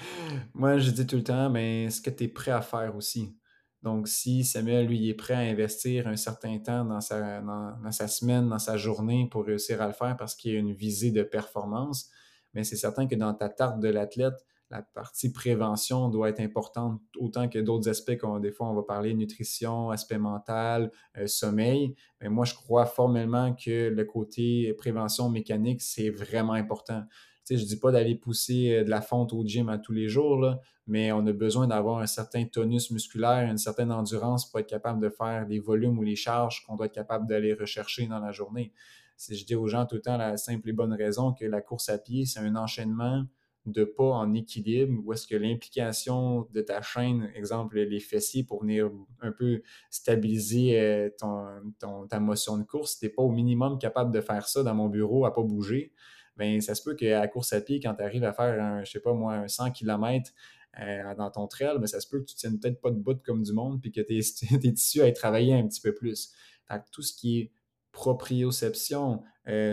moi, je dis tout le temps, mais ce que tu es prêt à faire aussi. Donc, si Samuel, lui, est prêt à investir un certain temps dans sa, dans sa semaine, dans sa journée pour réussir à le faire parce qu'il y a une visée de performance, mais c'est certain que dans ta tarte de l'athlète, la partie prévention doit être importante autant que d'autres aspects qu'on des fois on va parler nutrition, aspect mental, euh, sommeil. Mais moi, je crois formellement que le côté prévention mécanique, c'est vraiment important. Tu je ne dis pas d'aller pousser euh, de la fonte au gym à tous les jours, là, mais on a besoin d'avoir un certain tonus musculaire, une certaine endurance pour être capable de faire les volumes ou les charges qu'on doit être capable d'aller rechercher dans la journée. Si je dis aux gens tout le temps la simple et bonne raison que la course à pied, c'est un enchaînement de pas en équilibre ou est-ce que l'implication de ta chaîne, exemple les fessiers pour venir un peu stabiliser euh, ton, ta motion de course, si tu n'es pas au minimum capable de faire ça dans mon bureau à pas bouger, bien ça se peut qu'à course à pied, quand tu arrives à faire un, je sais pas moi, un 100 km dans ton trail, mais ça se peut que tu tiennes peut-être pas de bout comme du monde puis que tes, tes tissus aient travaillé un petit peu plus. Tout ce qui proprioception,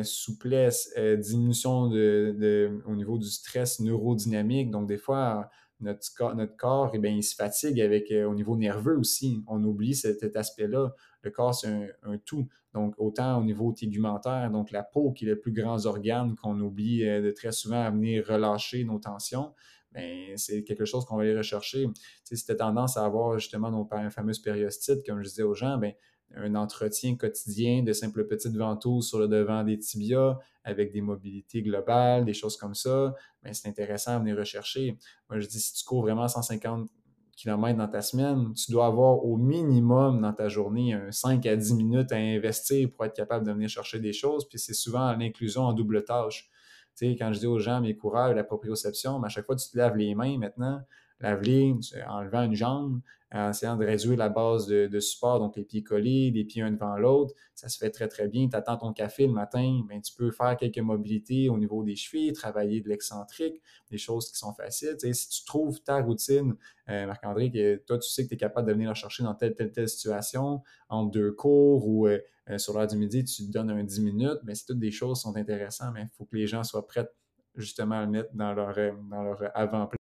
souplesse, diminution de, au niveau du stress neurodynamique. Donc, des fois, notre corps, notre corps eh bien, il se fatigue avec, au niveau nerveux aussi. On oublie cet, aspect-là. Le corps, c'est un, tout. Donc, autant au niveau tégumentaire, donc la peau qui est le plus grand organe qu'on oublie de très souvent à venir relâcher nos tensions, ben, c'est quelque chose qu'on va aller rechercher. Tu sais, tu as tendance à avoir justement nos fameuses périostites, comme je disais aux gens, ben, un entretien quotidien de simples petites ventouses sur le devant des tibias avec des mobilités globales, des choses comme ça, ben, c'est intéressant à venir rechercher. Moi, je dis, si tu cours vraiment 150 km dans ta semaine, tu dois avoir au minimum dans ta journée un 5 à 10 minutes à investir pour être capable de venir chercher des choses. Puis c'est souvent l'inclusion en double tâche. Tu sais, quand je dis aux gens, mes coureurs, la proprioception, ben, à chaque fois tu te laves les mains maintenant, lave-les en levant une jambe, en essayant de réduire la base de, support, donc les pieds collés, les pieds un devant l'autre. Ça se fait très, très bien. Tu attends ton café le matin, ben, tu peux faire quelques mobilités au niveau des chevilles, travailler de l'excentrique, des choses qui sont faciles. si tu trouves ta routine, euh, Marc-André, que toi, tu sais que tu es capable de venir la chercher dans telle, telle, telle situation, en deux cours ou euh, euh, sur l'heure du midi, tu te donnes un 10 minutes, mais c'est toutes des choses qui sont intéressantes, mais il faut que les gens soient prêts justement à le mettre dans leur, dans leur avant-plan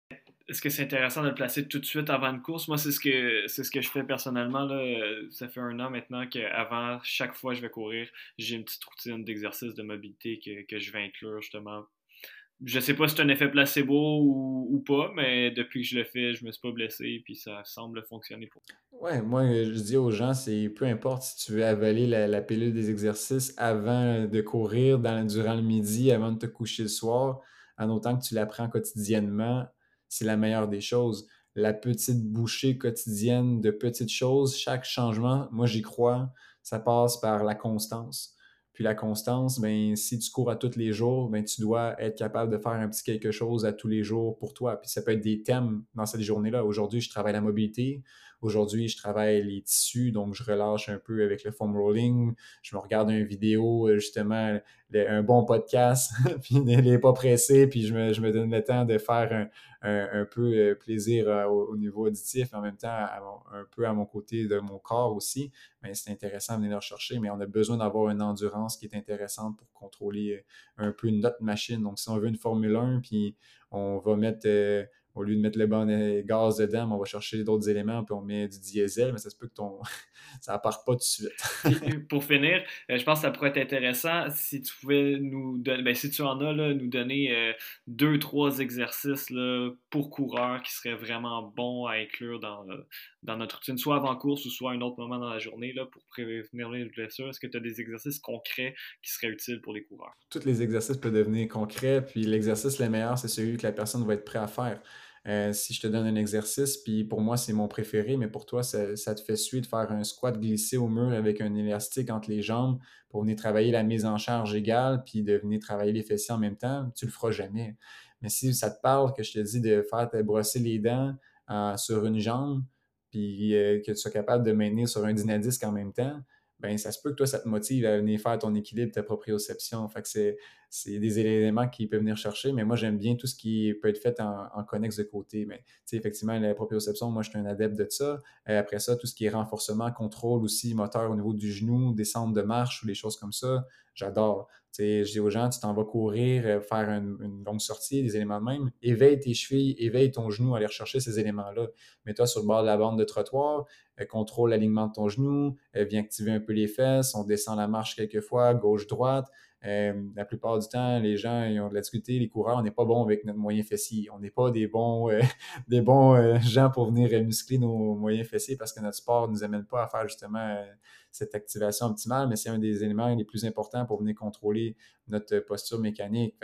est-ce que c'est intéressant de le placer tout de suite avant une course? Moi, c'est ce que c'est ce que je fais personnellement. Là. Ça fait un an maintenant qu'avant chaque fois que je vais courir, j'ai une petite routine d'exercice de mobilité que, que, je vais inclure justement. Je sais pas si c'est un effet placebo ou, ou, pas, mais depuis que je le fais, je me suis pas blessé puis ça semble fonctionner pour moi. Ouais, moi je dis aux gens, c'est peu importe si tu veux avaler la, la, pilule des exercices avant de courir durant le midi, avant de te coucher le soir, en autant que tu l'apprends quotidiennement c'est la meilleure des choses. La petite bouchée quotidienne de petites choses, chaque changement, moi j'y crois, ça passe par la constance. Puis la constance, ben, si tu cours à tous les jours, ben, tu dois être capable de faire un petit quelque chose à tous les jours pour toi. Puis ça peut être des thèmes dans cette journée-là. Aujourd'hui, je travaille la mobilité. Aujourd'hui, je travaille les tissus, donc je relâche un peu avec le foam rolling. Je me regarde une vidéo, euh, justement, un bon podcast, puis il n'est pas pressé, puis je me, je me, donne le temps de faire un, un, peu euh, plaisir euh, au, niveau auditif, en même temps un peu à mon côté de mon corps aussi. Mais c'est intéressant de venir le rechercher, mais on a besoin d'avoir une endurance qui est intéressante pour contrôler un peu notre machine. Donc, si on veut une Formule 1, puis on va mettre au lieu de mettre le bon gaz dedans, on va chercher d'autres éléments, puis on met du diesel, mais ça se peut que ton ça part pas tout de suite. pour finir, euh, je pense que ça pourrait être intéressant si tu pouvais nous donner, ben, si tu en as, là, nous donner euh, deux, trois exercices là, pour coureurs qui seraient vraiment bons à inclure dans, euh, dans notre routine, soit avant course ou soit à un autre moment dans la journée là, pour prévenir les blessures. Est-ce que tu as des exercices concrets qui seraient utiles pour les coureurs? Tous les exercices peuvent devenir concrets, puis l'exercice le meilleur, c'est celui que la personne va être prête à faire. Euh, si je te donne un exercice, puis pour moi, c'est mon préféré, mais pour toi, ça, te fait suer de faire un squat glissé au mur avec un élastique entre les jambes pour venir travailler la mise en charge égale, puis de venir travailler les fessiers en même temps, tu le feras jamais. Mais si ça te parle que je te dis de faire te brosser les dents euh, sur une jambe, puis euh, que tu sois capable de maintenir sur un dynadisque en même temps, ben ça se peut que toi, ça te motive à venir faire ton équilibre, ta proprioception. Fait que c'est, c'est des éléments qui peuvent venir chercher, mais moi, j'aime bien tout ce qui peut être fait en, en connexe de côté. Mais effectivement, la proprioception, moi, je suis un adepte de ça. Euh, après ça, tout ce qui est renforcement, contrôle aussi, moteur au niveau du genou, descente de marche ou des choses comme ça, j'adore. je dis aux gens, tu t'en vas courir, euh, faire une, longue sortie, des éléments de même, éveille tes chevilles, éveille ton genou, aller rechercher ces éléments-là. Mets-toi sur le bord de la bande de trottoir, contrôle l'alignement de ton genou, viens activer un peu les fesses, on descend la marche quelques fois, gauche-droite. la plupart du temps, les gens ils ont de la difficulté, les coureurs, on n'est pas bon avec notre moyen fessier. On n'est pas des bons, des bons gens pour venir muscler nos moyens fessiers parce que notre sport ne nous amène pas à faire justement cette activation optimale, mais c'est un des éléments les plus importants pour venir contrôler notre posture mécanique.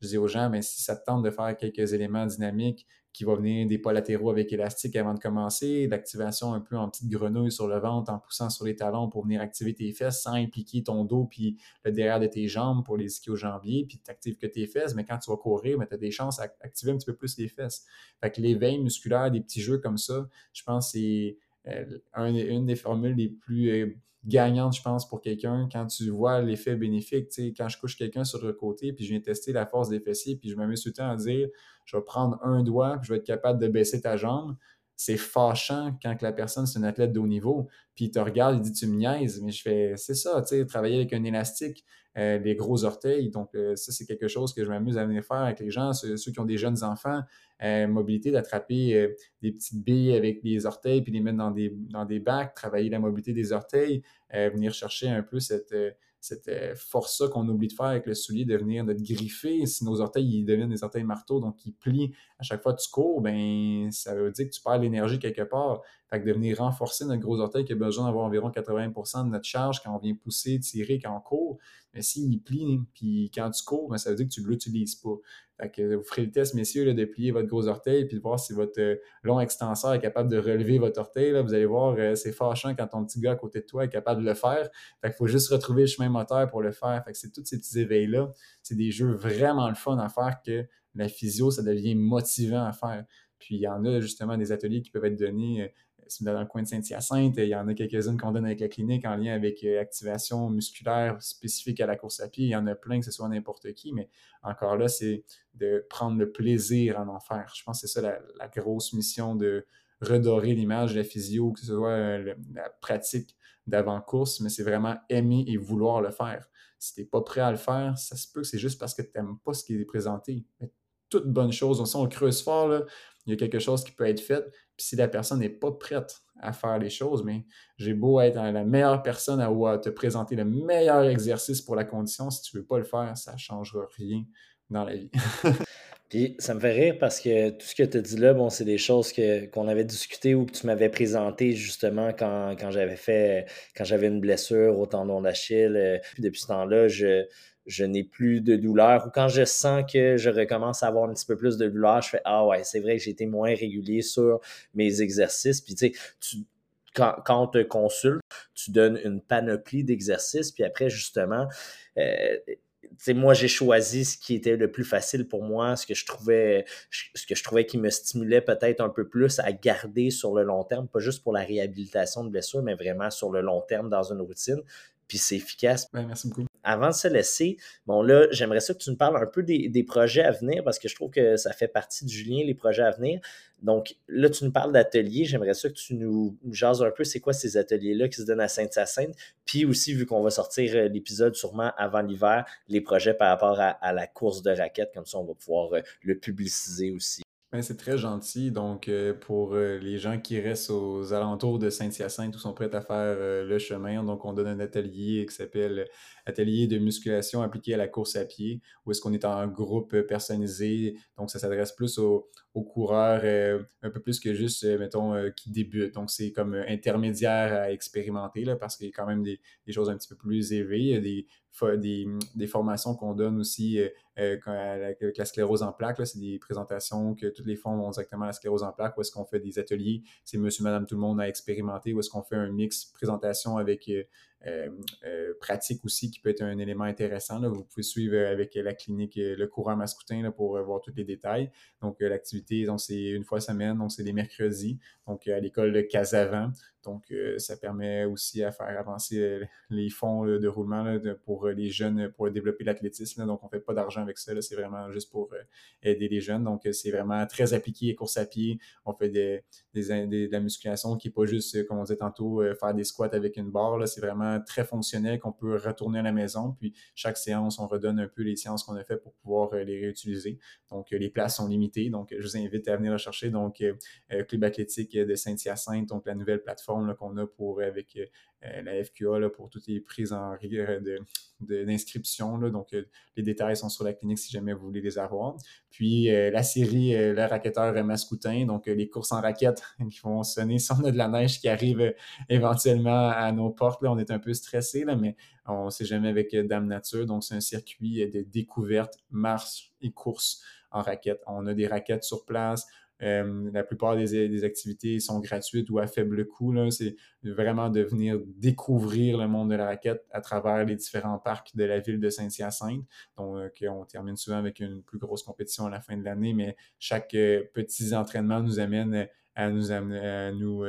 je dis aux gens, mais si ça te tente de faire quelques éléments dynamiques qui vont venir des pas latéraux avec élastique avant de commencer, l'activation un peu en petite grenouille sur le ventre en poussant sur les talons pour venir activer tes fesses sans impliquer ton dos puis le derrière de tes jambes pour les ischio-jambiers, puis tu n'actives que tes fesses, mais quand tu vas courir, tu as des chances d'activer un petit peu plus les fesses. Fait que l'éveil musculaire, des petits jeux comme ça, je pense que c'est euh, une des formules les plus euh, gagnante, je pense, pour quelqu'un quand tu vois l'effet bénéfique. Quand je couche quelqu'un sur le côté, puis je viens tester la force des fessiers, puis je m'amuse tout le temps à dire je vais prendre un doigt, puis je vais être capable de baisser ta jambe. C'est fâchant quand la personne, c'est un athlète de haut niveau, puis il te regarde, il dit tu me niaises, mais je fais c'est ça, tu sais, travailler avec un élastique, euh, les gros orteils. Donc, euh, ça, c'est quelque chose que je m'amuse à venir faire avec les gens, ceux, qui ont des jeunes enfants, euh, mobilité, d'attraper des petites billes avec les orteils, puis les mettre dans des, dans des bacs, travailler la mobilité des orteils, venir chercher un peu cette cette euh, force-là qu'on oublie de faire avec le soulier, de venir de griffer. Si nos orteils ils deviennent des orteils marteaux, donc ils plient à chaque fois que tu cours, ben ça veut dire que tu perds l'énergie quelque part. Fait que de venir renforcer notre gros orteil qui a besoin d'avoir environ 80% de notre charge quand on vient pousser, tirer, quand on court, mais s'il plie, puis quand tu cours, ben, ça veut dire que tu ne l'utilises pas. Fait que vous ferez le test, messieurs, de plier votre gros orteil puis de voir si votre euh, long extenseur est capable de relever votre orteil. Là. Vous allez voir, euh, c'est fâchant quand ton petit gars à côté de toi est capable de le faire. Fait qu'il faut juste retrouver le chemin moteur pour le faire. Fait que c'est tous ces petits éveils-là. C'est des jeux vraiment le fun à faire que la physio, ça devient motivant à faire. Puis il y en a justement des ateliers qui peuvent être donnés euh, dans le coin de Saint-Hyacinthe, il y en a quelques-unes qu'on donne avec la clinique en lien avec euh, activation musculaire spécifique à la course à pied. Il y en a plein, que ce soit n'importe qui, mais encore là, c'est de prendre le plaisir à en faire. Je pense que c'est ça la, grosse mission de redorer l'image de la physio, que ce soit euh, la pratique d'avant-course, mais c'est vraiment aimer et vouloir le faire. Si tu n'es pas prêt à le faire, ça se peut que c'est juste parce que tu n'aimes pas ce qui est présenté. Mais toute bonne chose. On, on creuse fort, il y a quelque chose qui peut être fait. Puis si la personne n'est pas prête à faire les choses, mais j'ai beau être la meilleure personne à, te présenter le meilleur exercice pour la condition, si tu ne veux pas le faire, ça ne changera rien dans la vie. Puis ça me fait rire parce que tout ce que tu as dit là, bon, c'est des choses que, qu'on avait discuté ou que tu m'avais présenté justement quand, j'avais fait quand j'avais une blessure au tendon d'Achille. Puis depuis ce temps-là, je, je n'ai plus de douleur ou quand je sens que je recommence à avoir un petit peu plus de douleur, je fais Ah ouais, c'est vrai que j'ai été moins régulier sur mes exercices. Puis tu sais, quand, quand, on te consulte, tu donnes une panoplie d'exercices, puis après, justement, euh, moi, j'ai choisi ce qui était le plus facile pour moi, ce que je trouvais, ce que je trouvais qui me stimulait peut-être un peu plus à garder sur le long terme, pas juste pour la réhabilitation de blessures, mais vraiment sur le long terme dans une routine. Puis c'est efficace. Ben, merci beaucoup avant de se laisser, bon là, j'aimerais ça que tu nous parles un peu des, projets à venir parce que je trouve que ça fait partie de Julien, les projets à venir. Donc là, tu nous parles d'ateliers. J'aimerais ça que tu nous jases un peu c'est quoi ces ateliers-là qui se donnent à Sainte-Hyacinthe. Puis aussi, vu qu'on va sortir euh, l'épisode sûrement avant l'hiver, les projets par rapport à, la course de raquettes, comme ça, on va pouvoir euh, le publiciser aussi. Ben, c'est très gentil. Donc, euh, pour euh, les gens qui restent aux alentours de Saint-Hyacinthe ou sont prêts à faire euh, le chemin, donc on donne un atelier qui s'appelle Atelier de musculation appliqué à la course à pied, où est-ce qu'on est en groupe personnalisé. Donc, ça s'adresse plus aux, coureurs, un peu plus que juste, mettons, qui débutent. Donc, c'est comme intermédiaire à expérimenter, parce qu'il y a quand même des, choses un petit peu plus élevées. Il y a des formations qu'on donne aussi euh, euh, avec la sclérose en plaques. C'est des présentations que tous les fonds vont directement à la sclérose en plaques, où est-ce qu'on fait des ateliers, c'est monsieur, madame, tout le monde à expérimenter, où est-ce qu'on fait un mix présentation avec euh, euh, euh, pratique aussi qui peut être un élément intéressant. Vous pouvez suivre avec la clinique Le Courant Mascoutin pour voir tous les détails. Donc, euh, l'activité, c'est une fois semaine, donc c'est les mercredis, donc à l'école de Casavant. Donc, ça permet aussi à faire avancer les fonds de roulement pour les jeunes, pour développer l'athlétisme. Donc, on ne fait pas d'argent avec ça. C'est vraiment juste pour aider les jeunes. Donc, c'est vraiment très appliqué, course à pied. On fait des, de la musculation qui n'est pas juste, comme on disait tantôt, faire des squats avec une barre. C'est vraiment très fonctionnel qu'on peut retourner à la maison. Puis chaque séance, on redonne un peu les séances qu'on a fait pour pouvoir euh, les réutiliser. Donc, euh, les places sont limitées. Donc, je vous invite à venir rechercher. Donc, euh, Club athlétique de Saint-Hyacinthe, donc la nouvelle plateforme qu'on a pour avec la FQA pour toutes les prises en d'inscription. donc, les détails sont sur la clinique si jamais vous voulez les avoir. Puis, la série Le raquetteur Mascoutin, donc les courses en raquette qui vont sonner si on a de la neige qui arrive éventuellement à nos portes. Là, on est un peu stressé, là, mais on ne sait jamais avec Dame Nature. Donc, c'est un circuit de découverte, marche et course en raquette. On a des raquettes sur place. Euh, la plupart des, activités sont gratuites ou à faible coût. C'est vraiment de venir découvrir le monde de la raquette à travers les différents parcs de la ville de Saint-Hyacinthe. Donc, euh, on termine souvent avec une plus grosse compétition à la fin de l'année, mais chaque euh, petit entraînement nous amène à nous, à nous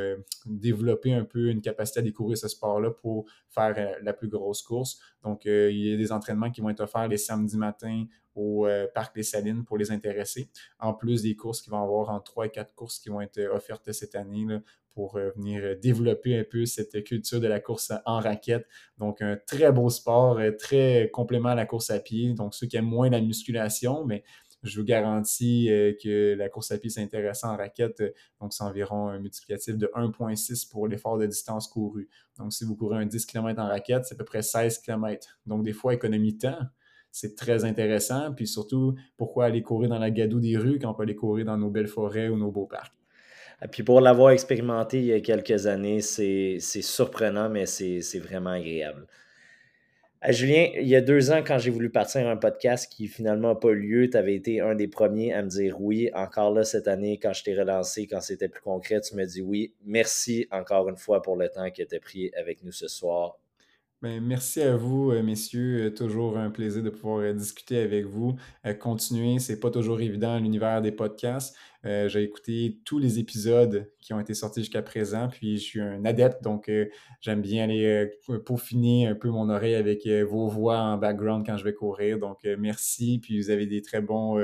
développer un peu une capacité à découvrir ce sport-là pour faire la plus grosse course. Donc, il y a des entraînements qui vont être offerts les samedis matins au Parc des Salines pour les intéresser, en plus des courses qui vont avoir en trois et quatre courses qui vont être offertes cette année là, pour euh, venir euh, développer un peu cette culture de la course en raquette. Donc, un très beau sport, euh, très complément à la course à pied. Donc, ceux qui aiment moins la musculation, mais je vous garantis que la course à pied, c'est intéressant en raquette. Donc, c'est environ un multiplicatif de 1,6 pour l'effort de distance couru. Donc, si vous courez un 10 km en raquette, c'est à peu près 16 km. Donc, des fois, économie temps, c'est très intéressant. Puis surtout, pourquoi aller courir dans la gadoue des rues quand on peut aller courir dans nos belles forêts ou nos beaux parcs? Ah, puis pour l'avoir expérimenté il y a quelques années, c'est surprenant, mais c'est vraiment agréable. Ah, Julien, il y a deux ans, quand j'ai voulu partir un podcast qui finalement n'a pas lieu, tu avais été un des premiers à me dire oui. Encore là, cette année, quand je t'ai relancé, quand c'était plus concret, tu me dis oui. Merci encore une fois pour le temps que tu as pris avec nous ce soir. Ben, merci à vous, euh, messieurs. Toujours un plaisir de pouvoir euh, discuter avec vous. Euh, continuer, c'est pas toujours évident l'univers des podcasts. Euh, j'ai écouté tous les épisodes qui ont été sortis jusqu'à présent, puis je suis un adepte, donc euh, j'aime bien aller euh, peaufiner un peu mon oreille avec vos voix en background quand je vais courir. Donc merci, puis vous avez des très bons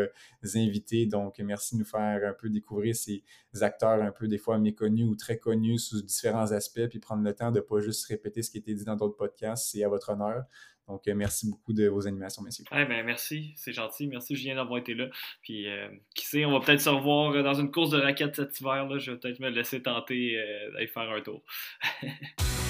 invités, donc merci de nous faire un peu découvrir ces acteurs un peu des fois méconnus ou très connus sous différents aspects, puis prendre le temps de ne pas juste répéter ce qui a été dit dans d'autres podcasts, c'est à votre honneur. Donc, euh, merci beaucoup de vos animations, messieurs. ben, merci, c'est gentil. Merci, Julien, d'avoir été là. Puis, euh, qui sait, on va peut-être se revoir dans une course de raquettes cet hiver. Là. Je vais peut-être me laisser tenter euh, d'aller faire un tour.